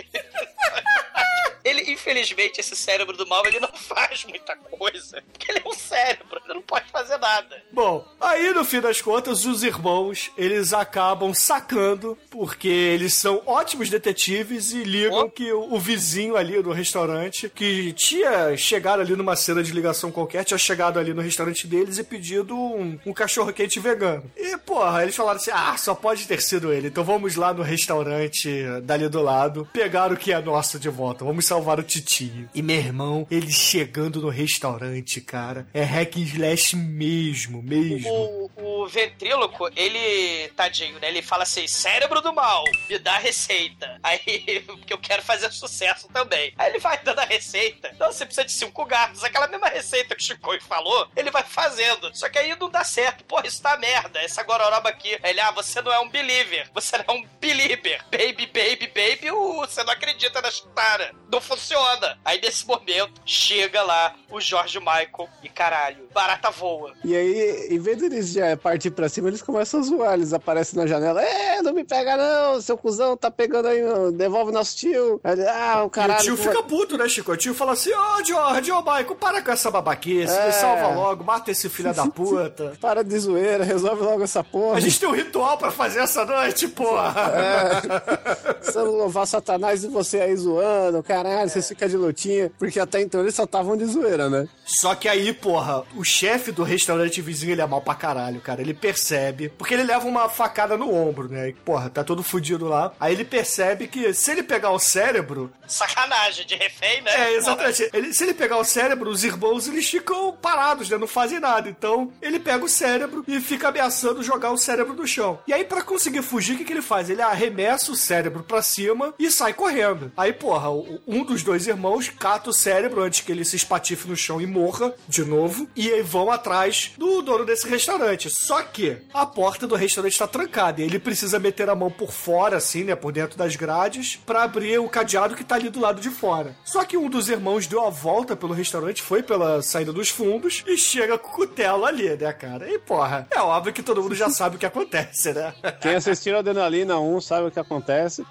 Ele, infelizmente, esse cérebro do mal, ele não faz muita coisa. Porque ele é um cérebro, ele não pode fazer nada. Bom, aí no fim das contas, os irmãos, eles acabam sacando, porque eles são ótimos detetives e ligam que o, o vizinho ali do restaurante, que tinha chegado ali numa cena de ligação qualquer, tinha chegado ali no restaurante deles e pedido um, um cachorro quente vegano. E, porra, eles falaram assim, ah, só pode ter sido ele, então vamos lá no restaurante dali do lado, pegar o que é nosso de volta, vamos salvar o titinho. E meu irmão, ele chegando no restaurante, cara, é hack and slash mesmo, mesmo. O, o ventríloco, ele, né? Ele fala assim: cérebro do mal, me dá a receita. *laughs* Aí, porque eu quero fazer sucesso também. Aí ele vai dando a receita. Então você precisa de cinco garfos. Aquela mesma receita que o Chico falou, ele vai fazendo. Só que aí não dá certo. Porra, isso tá merda. Essa gororoba aqui. Aí Ele, ah, você não é um believer. Você não é um believer. Baby, baby, baby, uh, você não acredita na chutara. Não funciona. Aí nesse momento, chega lá o Jorge Michael e caralho, barata voa. E aí, em vez deles já partir pra cima, eles começam a zoar. Eles aparecem na janela. É, não me pega não, seu cuzão tá pegando aí, devolve nosso tio. Ele, ah, o caralho. e o tio tu vai- fica puto, né, Chico? O tio fala assim: Ô, George, ô, Michael, para com essa babaquice, É. me salva logo, mata esse filho da puta. *laughs* Para de zoeira, resolve logo essa porra. A gente tem um ritual pra fazer essa noite, porra. É. *laughs* Precisamos louvar Satanás e você aí zoando, caralho, vocês ficam de lutinha. Porque até então eles só estavam de zoeira, né? Só que aí, porra, o chefe do restaurante vizinho, ele é mal pra caralho, cara. Ele percebe, porque ele leva uma facada no ombro, né? E, porra, tá todo fudido lá. Aí ele percebe que se ele pegar o cérebro, Sacanagem de refém, né? É, exatamente. Ele- se ele pegar o cérebro, os irmãos eles ficam parados, né? Não fazem nada. Então, ele pega o cérebro e fica ameaçando jogar o cérebro no chão. E aí, pra conseguir fugir, o que, que ele faz? Ele arremessa o cérebro pra cima e sai correndo. Aí, porra, um dos dois irmãos cata o cérebro antes que ele se espatife no chão e morra de novo. E aí vão atrás do dono desse restaurante. Só que a porta do restaurante tá trancada e ele precisa meter a mão por fora, assim, né? Por dentro das grades, pra abrir o cadeado que tá ali do lado de fora. Só que um dos irmãos deu a volta pelo restaurante, foi pela saída dos fundos e chega com o cutelo ali, né, cara? E porra, é óbvio que todo mundo já sabe o que acontece, né? Quem assistiu a Adrenalina 1 sabe o que acontece.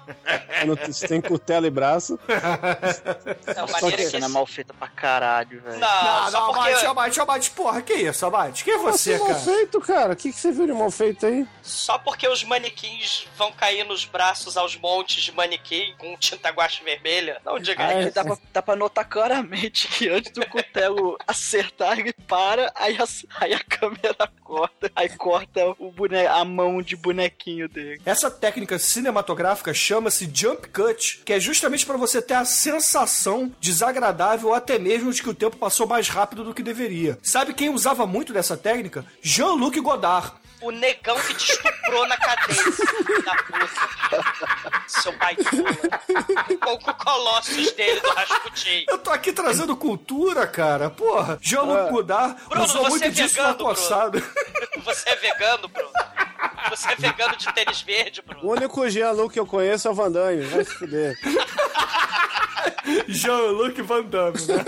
Quando tem cutela e braço. Não, Só que- Cena mal feita pra caralho, velho. Não, Não, não, porque... Abate, Abate, Abate, porra, que isso, Abate? Quem é você, Nossa, mal cara? feito, cara. O que, que você viu de mal feito aí? Só porque os manequins vão cair nos braços aos montes de manequim com tinta guache vermelha. Não diga É isso. que dá pra, dá pra notar claramente que antes do cutelo *laughs* acertar, ele para, aí a, aí a câmera corta. Aí corta o bone... a mão de bonequinho dele. Essa técnica cinematográfica chama-se jump cut, que é justamente para você ter a sensação desagradável ou até mesmo de que o tempo passou mais rápido do que deveria. Sabe quem usava muito dessa técnica? Jean-Luc Godard. O negão que te estuprou na cadeia. da puta. Seu baitola. Com o Colossus dele do Rasputin. Eu tô aqui trazendo cultura, cara. Porra, Jean-Luc Godard Bruno, usou você muito é disso vegano, no passado. *laughs* Você é vegano, Bruno? Você é vegano de tênis verde, Bruno? O único Jean-Luc que eu conheço é o Van Damme, vai se fuder. *laughs* Jean-Luc Van Damme, né?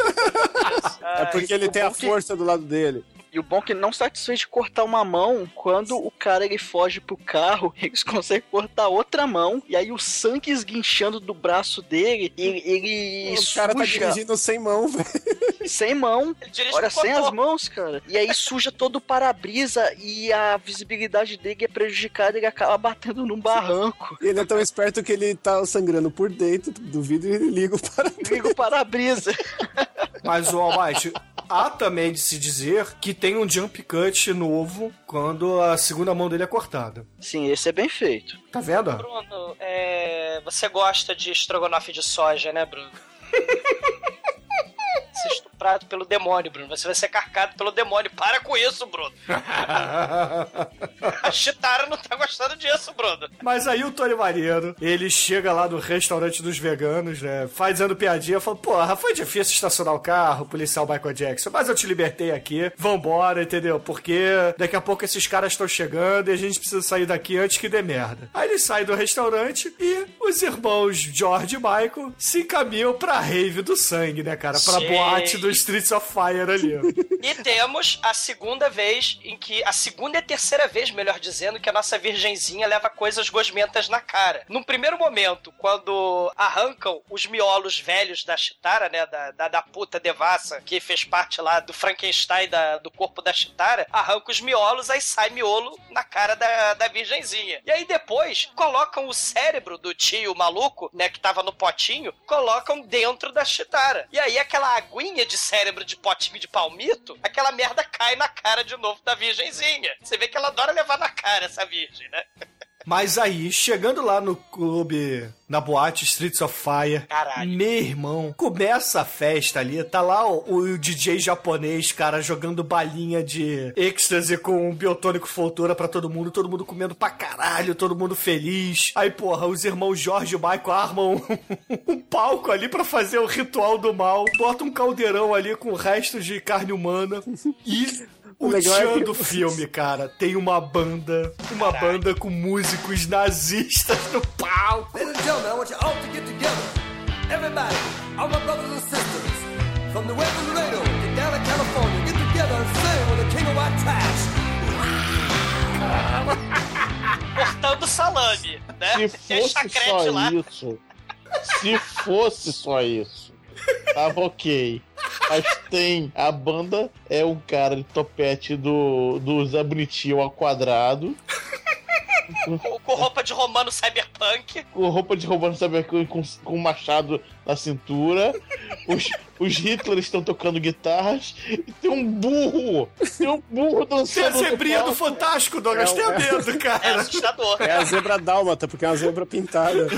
É porque ele tem a força do lado dele. E o bom é que não satisfeito de cortar uma mão, quando o cara ele foge pro carro, *laughs* eles conseguem cortar outra mão, e aí o sangue esguinchando do braço dele, ele, ele O cara tá suja- dirigindo sem mão, *laughs* velho. sem mão. Olha, sem as mãos, cara. E aí suja todo o para-brisa e a visibilidade dele é prejudicada e ele acaba batendo num barranco. Ele é tão esperto que ele tá sangrando por dentro do vidro e ele liga o para Liga o para-brisa. *laughs* Mas o Almighty, há também de se dizer que tem um jump cut novo quando a segunda mão dele é cortada. Sim, esse é bem feito. Tá vendo? Bruno, é, você gosta de estrogonofe de soja, né, Bruno? *laughs* Ser estuprado pelo demônio, Bruno. Você vai ser carcado pelo demônio. Para com isso, Bruno. *laughs* A Chitara não tá gostando disso, Bruno. Mas aí o Tony Maneiro, ele chega lá no restaurante dos veganos, né? Fazendo piadinha, fala, porra, foi difícil estacionar o carro, policial Michael Jackson, mas eu te libertei aqui, vambora, entendeu? Porque daqui a pouco esses caras estão chegando e a gente precisa sair daqui antes que dê merda. Aí ele sai do restaurante e os irmãos George e Michael se encaminham pra rave do sangue, né, cara? Pra Sim. Boate do Streets of Fire ali. E temos a segunda vez em que. A segunda e a terceira vez, melhor dizendo, que a nossa virgenzinha leva coisas gosmentas na cara. Num primeiro momento, quando arrancam os miolos velhos da Chitara, né? Da, da, da puta devassa, que fez parte lá do Frankenstein da- do corpo da Chitara, arranca os miolos, aí sai miolo na cara da, da virgenzinha. E aí depois colocam o cérebro do tio maluco, né? Que tava no potinho, colocam dentro da Chitara. E aí aquela aguinha de cérebro de potinho de palmito, aquela merda cai na cara de novo da virgenzinha. Você vê que ela adora levar na cara essa virgem, né? *laughs* Mas aí, chegando lá no clube, na boate Streets of Fire, Caralho. meu irmão, começa a festa ali, tá lá o, o DJ japonês, cara, jogando balinha de êxtase com biotônico Foltura pra todo mundo, todo mundo comendo pra caralho, todo mundo feliz. Aí, porra, os irmãos Jorge e Michael armam *laughs* um palco ali pra fazer o ritual do mal, bota um caldeirão ali com restos de carne humana e... O O é tchan do filme, cara, tem uma banda, uma banda com músicos nazistas no palco. Ladies and gentlemen, I want you all to get together. Everybody, all my brothers and sisters, from the Western Laredo to down to California, get together and sing with the King of White Trash. Cortando salame, né? Se fosse só lá. isso, se fosse só isso, tava ok. Mas tem, a banda é um cara de topete do, do Zé Bonitinho ao quadrado, Com, com roupa de romano cyberpunk. com roupa de roubando sabe com, com, machado na cintura. Os, os Hitler estão tocando guitarras e tem um burro! Tem um burro Tem a dançando. zebrinha do. Fantástico, Douglas, É o- tenha medo, *laughs* É cara. assustador. É a zebra dálmata, porque é uma zebra pintada. *laughs*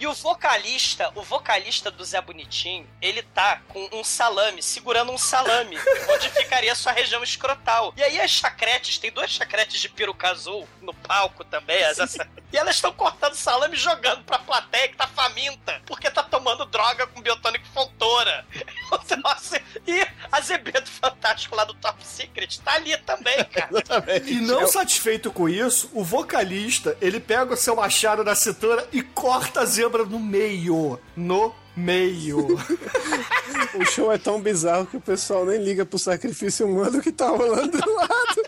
E o vocalista, o vocalista do Zé Bonitinho, ele tá com um salame, segurando um salame, *laughs* onde ficaria a sua região escrotal. E aí as chacretes, tem duas chacretes de peruca azul no palco também, as- e elas estão cortando salame e jogando pra plateia que tá faminta, porque tá tomando droga com biotônico fontora. Nossa, e *laughs* a ZB do Fantástico lá do Top Secret tá ali também, cara. *laughs* E não satisfeito com isso, o vocalista, ele pega o seu machado na cintura e corta a zebra no meio. No meio. *laughs* O show é tão bizarro que o pessoal nem liga pro sacrifício humano que tá rolando do lado.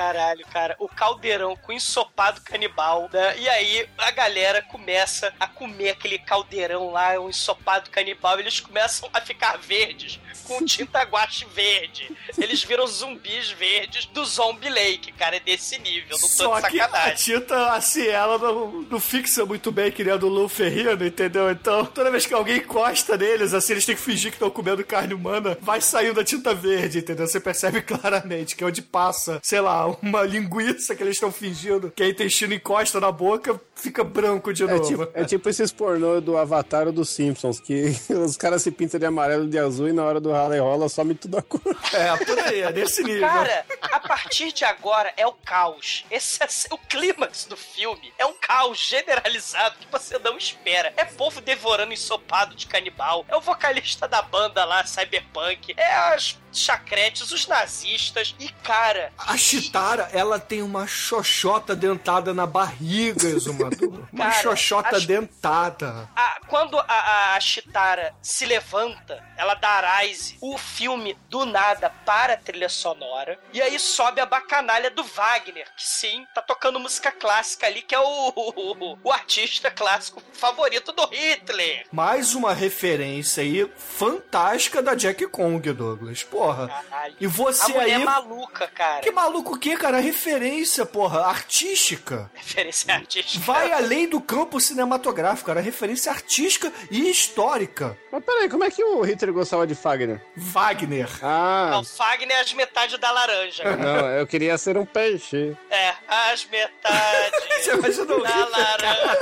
Caralho, cara, o caldeirão com ensopado canibal, né? E aí a galera começa a comer aquele caldeirão lá, o ensopado canibal, e eles começam a ficar verdes, com tinta guache verde. Eles viram zumbis verdes do Zombie Lake, cara, é desse nível, não tô Só de que a sacanagem. Tita, assim, ela não, não fixa muito bem que nem a do Lu Ferrino, entendeu? Então, toda vez que alguém encosta neles, assim, eles têm que fingir que estão comendo carne humana, vai saindo a tinta verde, entendeu? Você percebe *laughs* claramente que é onde passa, sei lá, uma *laughs* linguiça que eles estão fingindo que a intestino encosta na boca, fica branco de É novo. tipo, é tipo esses pornô do Avatar ou dos Simpsons, que *laughs* os caras se pintam de amarelo e de azul e na hora do rala e rola some tudo a cor. É, por aí, é nesse nível. Cara, a partir de agora é o caos. Esse é o clímax do filme. É um caos generalizado que você não espera. É povo devorando ensopado de canibal. É o vocalista da banda lá, Cyberpunk. É as chacretes, os nazistas. E, cara, A Chitara, ela tem uma xoxota dentada na barriga, Exumador. *laughs* Uma Cara, xoxota acho- dentada. a- quando a, a Chitara se levanta, ela dá rise, o filme do nada para a trilha sonora e aí sobe a bacanalha do Wagner, que sim, tá tocando música clássica ali, que é o, o, o artista clássico favorito do Hitler. Mais uma referência aí fantástica da Jack Kong, Douglas. Porra. Caralho. E você a mulher aí. é maluca, cara. Que maluco o quê, cara? Referência, porra, artística. Referência artística. Vai além do campo cinematográfico, cara. Referência artística e histórica. Mas peraí, como é que o Hitler gostava de Fagner? Wagner. Ah, Não, Fagner é as metades da laranja. não, eu queria ser um peixe. É, as metades *laughs* Você imaginou o da laranja.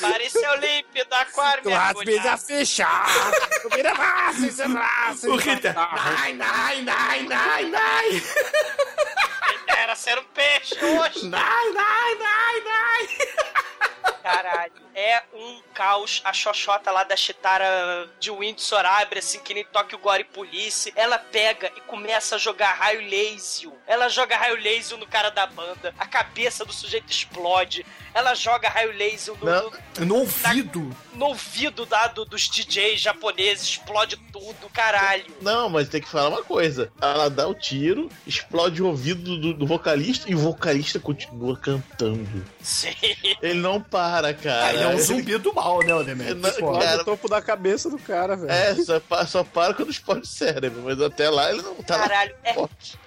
Pareceu límpido, aquário Tu me mergulhado. fechar! Tu me levaste, se levaste! O Hitler. Nai, nai, nai, nai, nai. Era ser um peixe hoje. Nai, nai, nai, nai. Caralho. É um caos. A xoxota lá da Chitara de Windsor abre assim que nem toque o Gore Police. Ela pega e começa a jogar raio laser. Ela joga raio laser no cara da banda. A cabeça do sujeito explode. Ela joga raio laser no, no, No ouvido. no ouvido da, do- dos DJs japoneses. Explode tudo. Caralho. Não, mas tem que falar uma coisa. Ela dá o tiro, explode o ouvido do, do vocalista e o vocalista continua cantando. Sim. Ele não para, cara. Ah, ele é um zumbi do mal, né, Odemir? Cara, Olha o topo da cabeça do cara, velho. É, só, só para quando explode o cérebro, mas até lá ele não tá lá Caralho, é,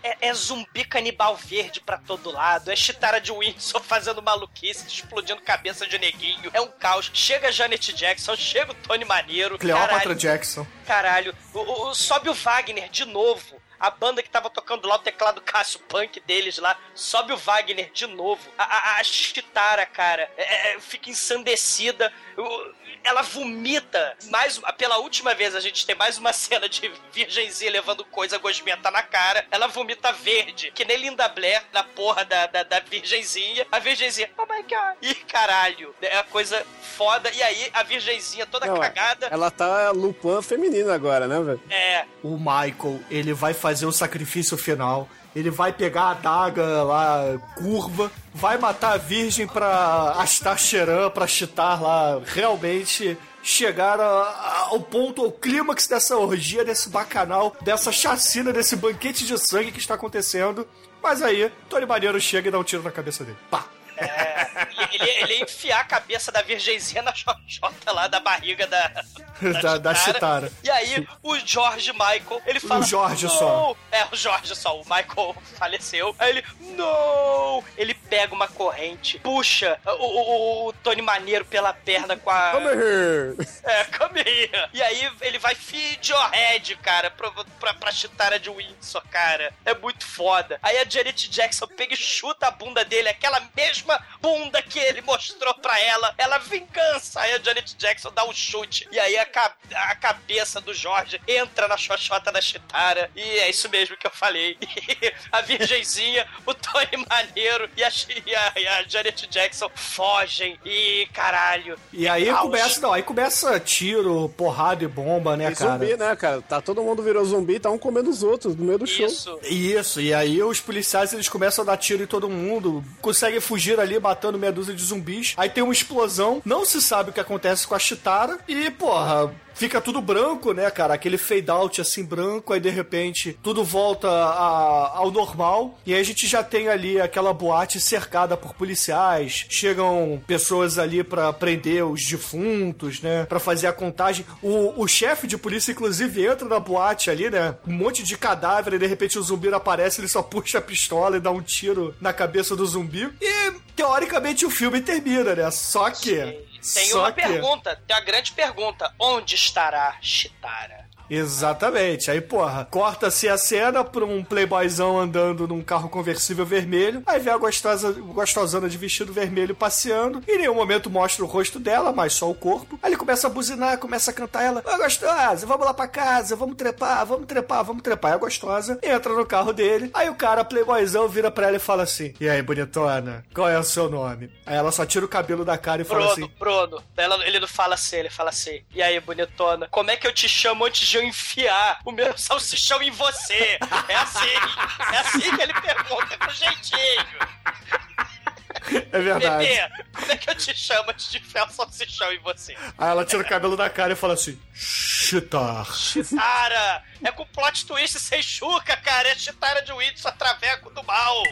é, é zumbi canibal verde pra todo lado. É Chitara de Windsor fazendo maluquice, explodindo cabeça de neguinho. É um caos. Chega Janet Jackson, chega o Tony Maneiro. Cleópatra Caralho, Jackson. caralho. O- o- sobe o Wagner de novo. A banda que tava tocando lá o teclado Cássio Punk deles lá, sobe o Wagner de novo. A, a, a Chitara, cara, é- é- fica ensandecida. Ela vomita. Mais, uma- pela última vez a gente tem mais uma *laughs* cena de virgenzinha levando coisa gosmenta na cara. Ela vomita verde, que nem Linda Blair na porra da, da, da virgenzinha. A virgenzinha, oh my god. Ih, caralho. É a coisa foda. E aí a virgenzinha toda Não, cagada. Ela tá Lupin feminina agora, né, velho? É, O Michael, ele vai fazer o sacrifício final. Ele vai pegar a adaga lá, curva, vai matar a virgem pra Astar Sheran, pra Chitar lá, realmente chegar a- a- ao ponto, ao clímax dessa orgia, desse bacanal, dessa chacina, desse banquete de sangue que está acontecendo. Mas aí, Tony Maneiro chega e dá um tiro na cabeça dele. Pá! ele, ele, ele ia enfiar a cabeça da virgenzinha na xoxota lá da barriga da. *laughs* Da- da Chitara. E aí, o George Michael, ele fala. Jorge "Não!" só. É, o Jorge só. O Michael faleceu. Aí ele. Não! Ele pega uma corrente, puxa o, o- o Tony Maneiro pela perna com a. Come here! É, come here. E aí ele vai feed your head, cara, pra, pra, pra chitara de Windsor, cara. É muito foda. Aí a Janet Jackson pega e chuta a bunda dele, aquela mesma bunda que ele mostrou pra ela. Ela vingança. Aí a Janet Jackson dá um chute. E aí a, a cabeça do Jorge entra na xoxota da chitara. E é isso mesmo que eu falei. E *laughs* a virgenzinha, o Tony Maneiro e a, e a, e a Janet Jackson fogem. E caralho. E aí caos. começa, não, aí começa tiro, porrada e bomba, né, E cara? zumbi, né, cara? Tá, todo mundo virou zumbi, tá um comendo os outros no meio do show. Isso. Isso, e aí os policiais eles começam a dar tiro em todo mundo, conseguem fugir ali matando meia dúzia de zumbis. Aí tem uma explosão, não se sabe o que acontece com a Chitara. E, porra, fica tudo branco, né, cara? Aquele fade out assim branco, aí de repente tudo volta a- ao normal. E aí a gente já tem ali aquela boate cercada por policiais. Chegam pessoas ali pra prender os defuntos, né? Pra fazer a contagem. O, o chefe de polícia, inclusive, entra na boate ali, né? Um monte de cadáver, e de repente o zumbi aparece, ele só puxa a pistola e dá um tiro na cabeça do zumbi. E teoricamente o filme termina, né? Só que. Tem só uma que... pergunta, tem uma grande pergunta. Onde estará Chitara? Exatamente. Aí, porra, corta-se a cena pra um playboyzão andando num carro conversível vermelho. Aí vem a gostosa, gostosana de vestido vermelho passeando. E em nenhum momento mostra o rosto dela, mas só o corpo. Aí ele começa a buzinar, começa a cantar ela. Ô, gostosa, vamos lá pra casa, vamos trepar, vamos trepar, vamos trepar. Aí a gostosa entra no carro dele. Aí o cara, playboyzão, vira pra ela e fala assim: E aí, bonitona, qual é o seu nome? Aí ela só tira o cabelo da cara e fala Bruno, assim: Bruno. Ela- ele não fala assim, ele fala assim. E aí, bonitona, como é que eu te chamo antes de eu enfiar o meu salsichão em você? É assim. É assim que ele pergunta, com jeitinho. É verdade. Bebê, como é que eu te chamo antes de enfiar o salsichão em você? Aí ela tira o cabelo da cara e fala assim: Chitar. Chitara! É com plot twist *laughs* sem chuca, cara. É Chitara de Whitson, Traveco do mal.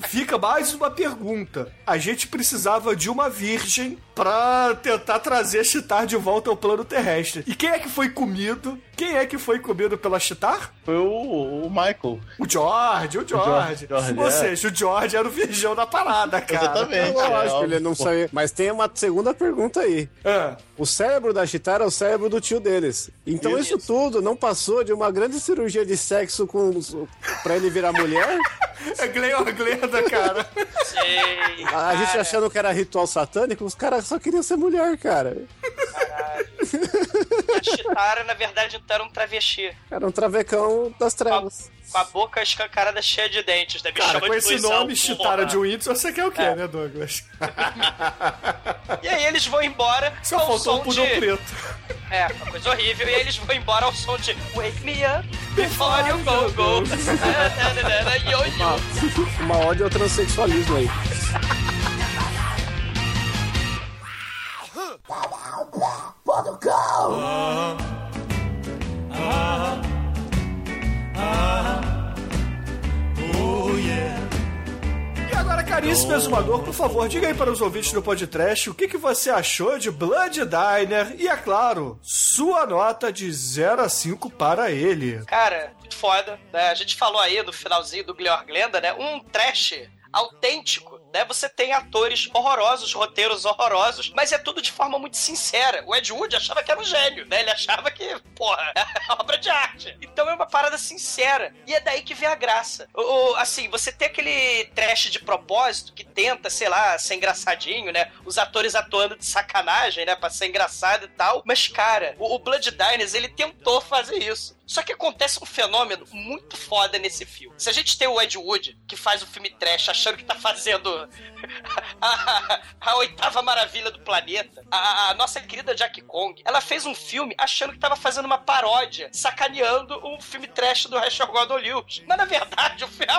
Fica mais uma pergunta. A gente precisava de uma virgem pra tentar trazer a Chitar de volta ao plano terrestre. E quem é que foi comido? Quem é que foi comido pela Chitar? Foi o, o Michael. O George, o George. George, Ou é. seja, o George era o virgão da parada, cara. Exatamente. Lógico, é, ele não saiu. Mas tem uma segunda pergunta aí. Ah, O cérebro da Chitara é o cérebro do tio deles. Então isso, tudo não passou de uma grande cirurgia de sexo com os- pra ele virar mulher? é Glenda, cara. Sei. A gente cara. achando que era ritual satânico, os caras só queriam ser mulher, cara. A Chitara, na verdade, então era um travesti. Era um travecão das trevas. Com a boca escancarada cheia de dentes. Deve Cara, chamar com de esse nome, Chitara de Windsor, você quer o quê, É. né, Douglas? E aí eles vão embora Só ao faltou som um pudor de... preto. É, uma coisa horrível. E aí eles vão embora ao som de Wake me up before you go, go. *laughs* Yo. Uma ódio ao transexualismo aí. Caríssimo exumador, por favor, diga aí para os ouvintes do podcast o que, que você achou de Blood Diner e, é claro, sua nota de 0 a 5 para ele. Cara, muito foda. Né? A gente falou aí no finalzinho do Gleor Glenda, né? Um trash autêntico, né? Você tem atores horrorosos, roteiros horrorosos, mas é tudo de forma muito sincera. O Ed Wood achava que era um gênio, né? Ele achava que, porra, *laughs* é obra de arte. Então é uma parada sincera. E é daí que vem a graça. O, assim, você tem aquele trash de propósito que tenta, sei lá, ser engraçadinho, né? Os atores atuando de sacanagem, né? Pra ser engraçado e tal. Mas, cara, o, o Blood Diners, ele tentou fazer isso. Só que acontece um fenômeno muito foda nesse filme. Se a gente tem o Ed Wood, que faz o filme trash achando que tá fazendo *laughs* a, a oitava maravilha do planeta, a, a nossa querida Jack Kong, ela fez um filme achando que tava fazendo uma paródia, sacaneando um filme trash do Rachel Gordon Lewis. Mas na verdade, o filme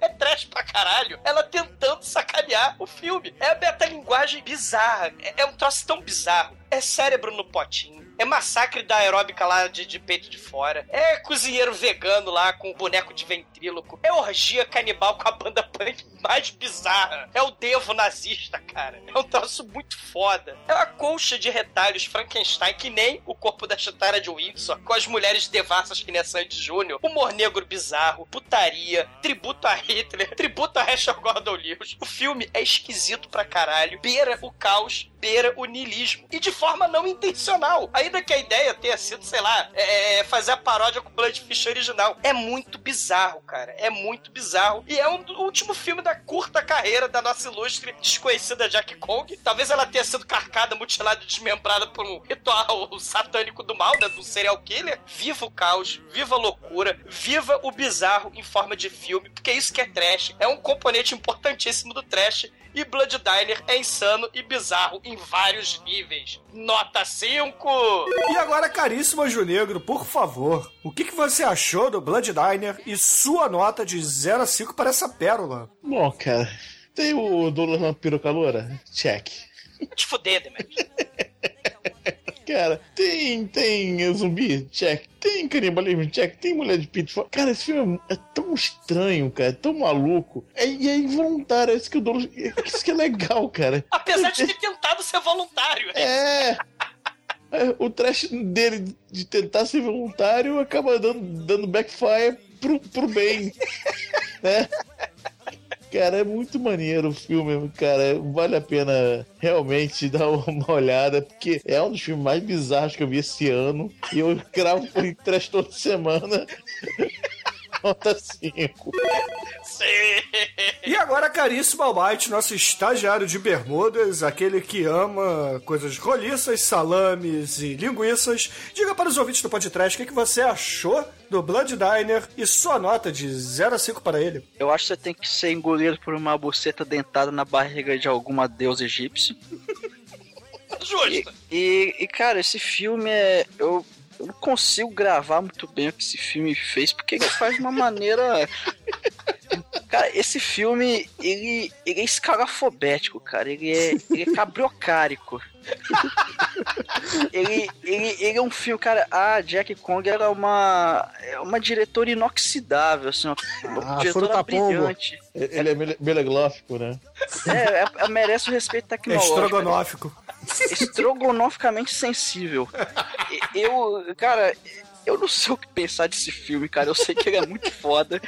é trash pra caralho. Ela tentando sacanear o filme. É a metalinguagem bizarra. É, é um troço tão bizarro. É cérebro no potinho. É massacre da aeróbica lá de, de peito de fora. É cozinheiro vegano lá com boneco de ventríloco. É orgia canibal com a banda punk mais bizarra. É o devo nazista, cara. É um troço muito foda. É uma colcha de retalhos Frankenstein que nem o corpo da Chitara de Windsor, com as mulheres devassas que nem a Sandy Júnior, humor negro bizarro, putaria, tributo a Hitler, *laughs* tributo a Rachel Gordon Lewis. O filme é esquisito pra caralho, beira o caos, beira o niilismo. E de forma não intencional. Ainda que a ideia tenha sido, sei lá, é, fazer a paródia com o Bloodfish original. É muito bizarro, cara. É muito bizarro. E é um do último filme da curta carreira da nossa ilustre desconhecida Jack Kong. Talvez ela tenha sido carcada, mutilada e desmembrada por um ritual *laughs* satânico do mal, né? Do serial killer. Viva o caos, viva a loucura, viva o bizarro em forma de filme, porque é isso que é trash. É um componente importantíssimo do trash. E Blood Diner é insano e bizarro em vários níveis. Nota 5! E agora, caríssimo Anjo Negro, por favor, o que, que você achou do Blood Diner e sua nota de 0 a 5 para essa pérola? Bom, cara, Tem o Vampiro Caloura? Check. Te fuder, Demet. *laughs* Cara, tem, tem zumbi? Check. Tem canibalismo? Check. Tem mulher de pito? fora. Cara, esse filme é tão estranho, cara. É tão maluco. É, e é involuntário. É isso que o Douglas... é Isso que é legal, cara. *laughs* Apesar de ter tentado ser voluntário. É. É, O trash dele de tentar ser voluntário acaba dando, dando backfire pro, pro bem. *laughs* né? Cara, é muito maneiro o filme, cara. Vale a pena realmente *laughs* dar uma olhada, porque é um dos filmes mais bizarros que eu vi esse ano. E eu gravo por trash toda semana. *laughs* Nota 5. E agora, caríssimo Almighty, nosso estagiário de bermudas, aquele que ama coisas roliças, salames e linguiças, diga para os ouvintes do podcast o que, que você achou do Blood Diner e sua nota de 0 a 5 para ele. Eu acho que você tem que ser engolido por uma buceta dentada na barriga de alguma deusa egípcia. *laughs* Justo. E, e, cara, esse filme é. Eu, eu não consigo gravar muito bem o que esse filme fez, porque ele faz de uma maneira. *laughs* Cara, esse filme, ele, ele é escalafobético, cara. Ele é, ele é cabriocárico. ele, ele, ele é um filme, cara. A Jack Kong era uma, é uma diretora inoxidável, assim, uma, Ah, diretora pombo. brilhante. Ele é mele- meleglófico, né? É, é- é- merece o respeito É tecnológico. estrogonófico. Estrogonoficamente sensível. Eu, cara, eu não sei o que pensar desse filme, cara. Eu sei que ele é muito foda.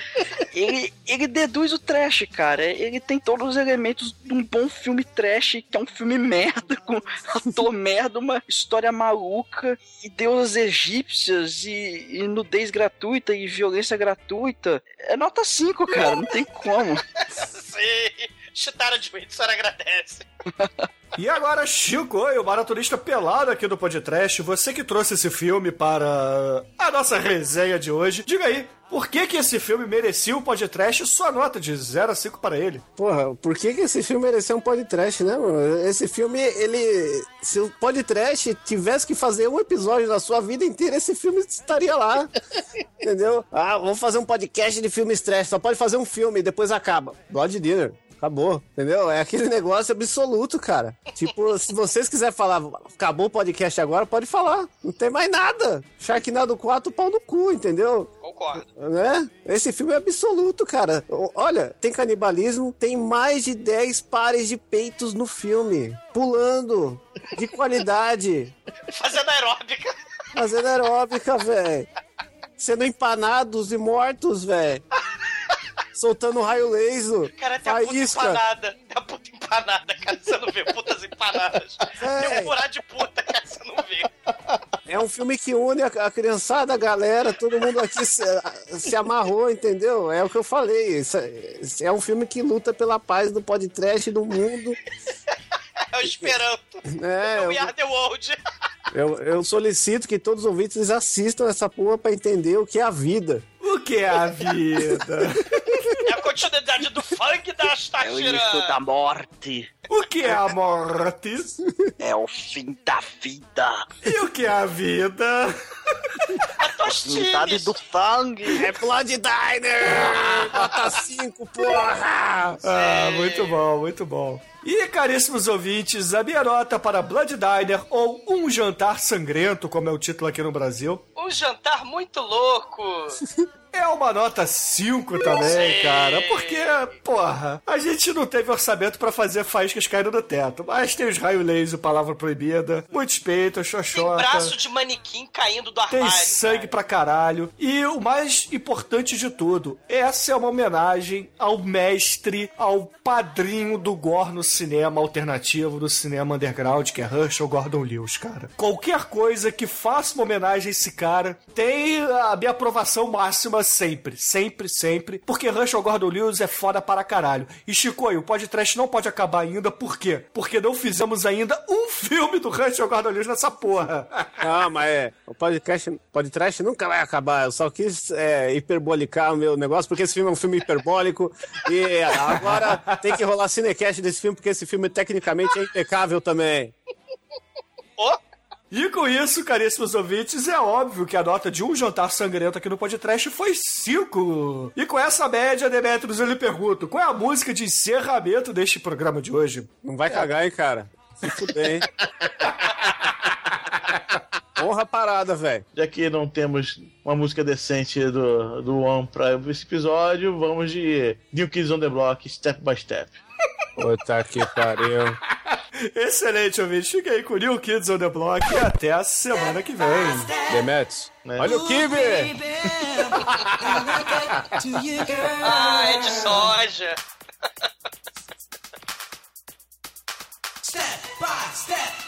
Ele, ele deduz o trash, cara. Ele tem todos os elementos de um bom filme trash, que é um filme merda, com ator merda, uma história maluca, e deusas egípcias, e, e nudez gratuita, e violência gratuita. É nota 5, cara. Não tem como. *laughs* Sim. Chutaram de mim, a senhora agradece. *laughs* E agora, Chico, o maratonista pelado aqui do podcast, você que trouxe esse filme para a nossa resenha de hoje, diga aí, por que que esse filme merecia o podcast sua nota de 0 a 5 para ele? Porra, por que, que esse filme mereceu um podcast, né, mano? Esse filme, ele. Se o podcast tivesse que fazer um episódio da sua vida inteira, esse filme estaria lá. entendeu? Ah, vamos fazer um podcast de filmes trash. Só pode fazer um filme e depois acaba. Blood Dinner. Acabou, entendeu? É aquele negócio absoluto, cara. Tipo, *laughs* se vocês quiserem falar, acabou o podcast agora, pode falar. Não tem mais nada. Sharknado 4, pau no cu, entendeu? Concordo. né? Esse filme é absoluto, cara. Olha, tem canibalismo, tem mais de 10 pares de peitos no filme, pulando, de qualidade, *laughs* Fazendo aeróbica. fazendo aeróbica, velho. Sendo empanados e mortos, velho. Soltando raio laser. Cara, tem a puta faísca. empanada. Tem a puta empanada, cara. Você não vê putas empanadas. É. Tem um furado de puta, cara. Você não vê. É um filme que une a, a criançada, a galera, todo mundo aqui se, se amarrou, entendeu? É o que eu falei. Isso é, isso é um filme que luta pela paz do podcast do mundo. *laughs* É o Esperanto. É, É o We eu- Are The World. *laughs* Eu, eu solicito que todos os ouvintes assistam essa porra pra entender o que é a vida. O que é a vida? *laughs* É a continuidade do funk da É o da morte. O que é a morte? É o fim da vida. E o que é a vida? Metade do sangue. É Blood Diner! Nota 5, porra! Ah, muito bom, muito bom. E, caríssimos ouvintes, a minha nota para Blood Diner, ou Um Jantar Sangrento, como é o título aqui no Brasil, Um jantar muito louco. É uma nota 5 também, cara. Porque, porra, a gente não teve orçamento pra fazer faíscas caindo no teto. Mas tem os raio laser, palavra proibida, muitos peitos, Tem xoxota. braço de manequim caindo do Tem armário. sangue pra caralho. E o mais importante de tudo, essa é uma homenagem ao mestre, ao padrinho do gore no cinema alternativo, do cinema underground, que é Herschel Gordon Lewis, cara. Qualquer coisa que faça uma homenagem a esse cara tem a minha aprovação máxima sempre, sempre, sempre. Porque Herschel Gordon Lewis é foda para caralho. E Chico, o podcast não pode acabar ainda, por quê? Porque não fizemos ainda um filme do Herschel Gordon Lewis nessa porra. *laughs* Ah, mas é, o podcast, podcast nunca vai acabar. Eu só quis é, hiperbolicar o meu negócio, porque esse filme é um filme hiperbólico. e agora tem que rolar cinecast desse filme, porque esse filme tecnicamente é impecável também. E com isso, caríssimos ouvintes, é óbvio que a nota de um jantar sangrento aqui no podcast foi 5. E com essa média, Demetrius, eu lhe pergunto, qual é a música de encerramento deste programa de hoje? Não vai cagar, hein, cara? Se fuder, hein? *laughs* Honra parada, velho. Já que não temos uma música decente do, do One para esse episódio, vamos de New Kids on the Block, Step by Step. Puta que pariu. Excelente, ouvinte. Fica aí com o New Kids on the Block e até a semana que vem. Demetrius, né? olha o Kibe! ah, é de soja. step by step.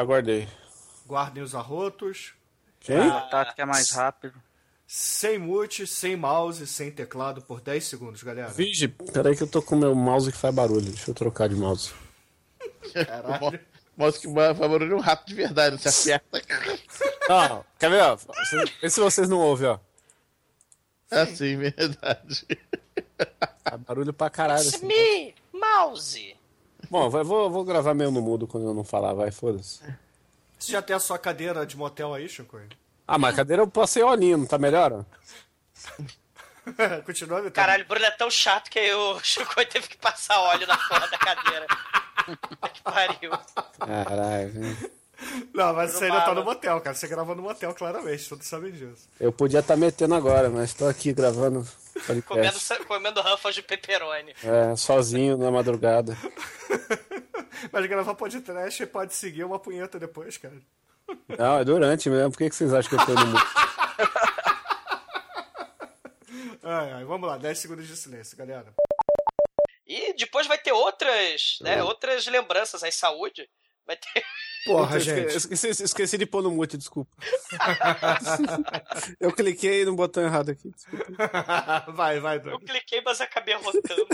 já guardei. Guardem os arrotos. Quem? A tática é mais rápido. Sem mute, sem mouse, sem teclado por 10 segundos, galera. Vigi, peraí que eu tô com meu mouse que faz barulho. Deixa eu trocar de mouse. Caralho. Mouse que faz barulho é um rato de verdade, não se aperta. Não, quer ver? Ó, vê se vocês não ouvem, ó. É sim, verdade. Faz barulho pra caralho. It's assim, me, mouse. Bom, vai, vou, vou gravar meio no mudo quando eu não falar, vai, foda-se. Você já tem a sua cadeira de motel aí, Chico? Ah, mas a cadeira eu passei olhinho, não tá melhor? *laughs* Continua, Vitor. Caralho, o Bruno é tão chato que aí o Chico teve que passar óleo na porra da cadeira. *laughs* que pariu. Caralho, velho. Não, mas você ainda tá no motel, cara. Você grava no motel, claramente. Todos sabem disso. Eu podia estar metendo agora, mas tô aqui gravando Comendo, podcast. comendo Ruffles de pepperoni. É, sozinho na madrugada. *laughs* Mas gravar podcast pode seguir uma punheta depois, cara. Não, é durante mesmo. Por que, que vocês acham que eu tô no mudo? *laughs* Ai, ai, vamos lá, 10 segundos de silêncio, galera. E depois vai ter outras, né? Outras lembranças aí, saúde. Vai ter. *laughs* Porra, Eu gente. Esqueci, esqueci de pôr no mute, desculpa. *laughs* eu cliquei no botão errado aqui. desculpa. *laughs* vai, vai, Eu Doug. cliquei, mas acabei rotando.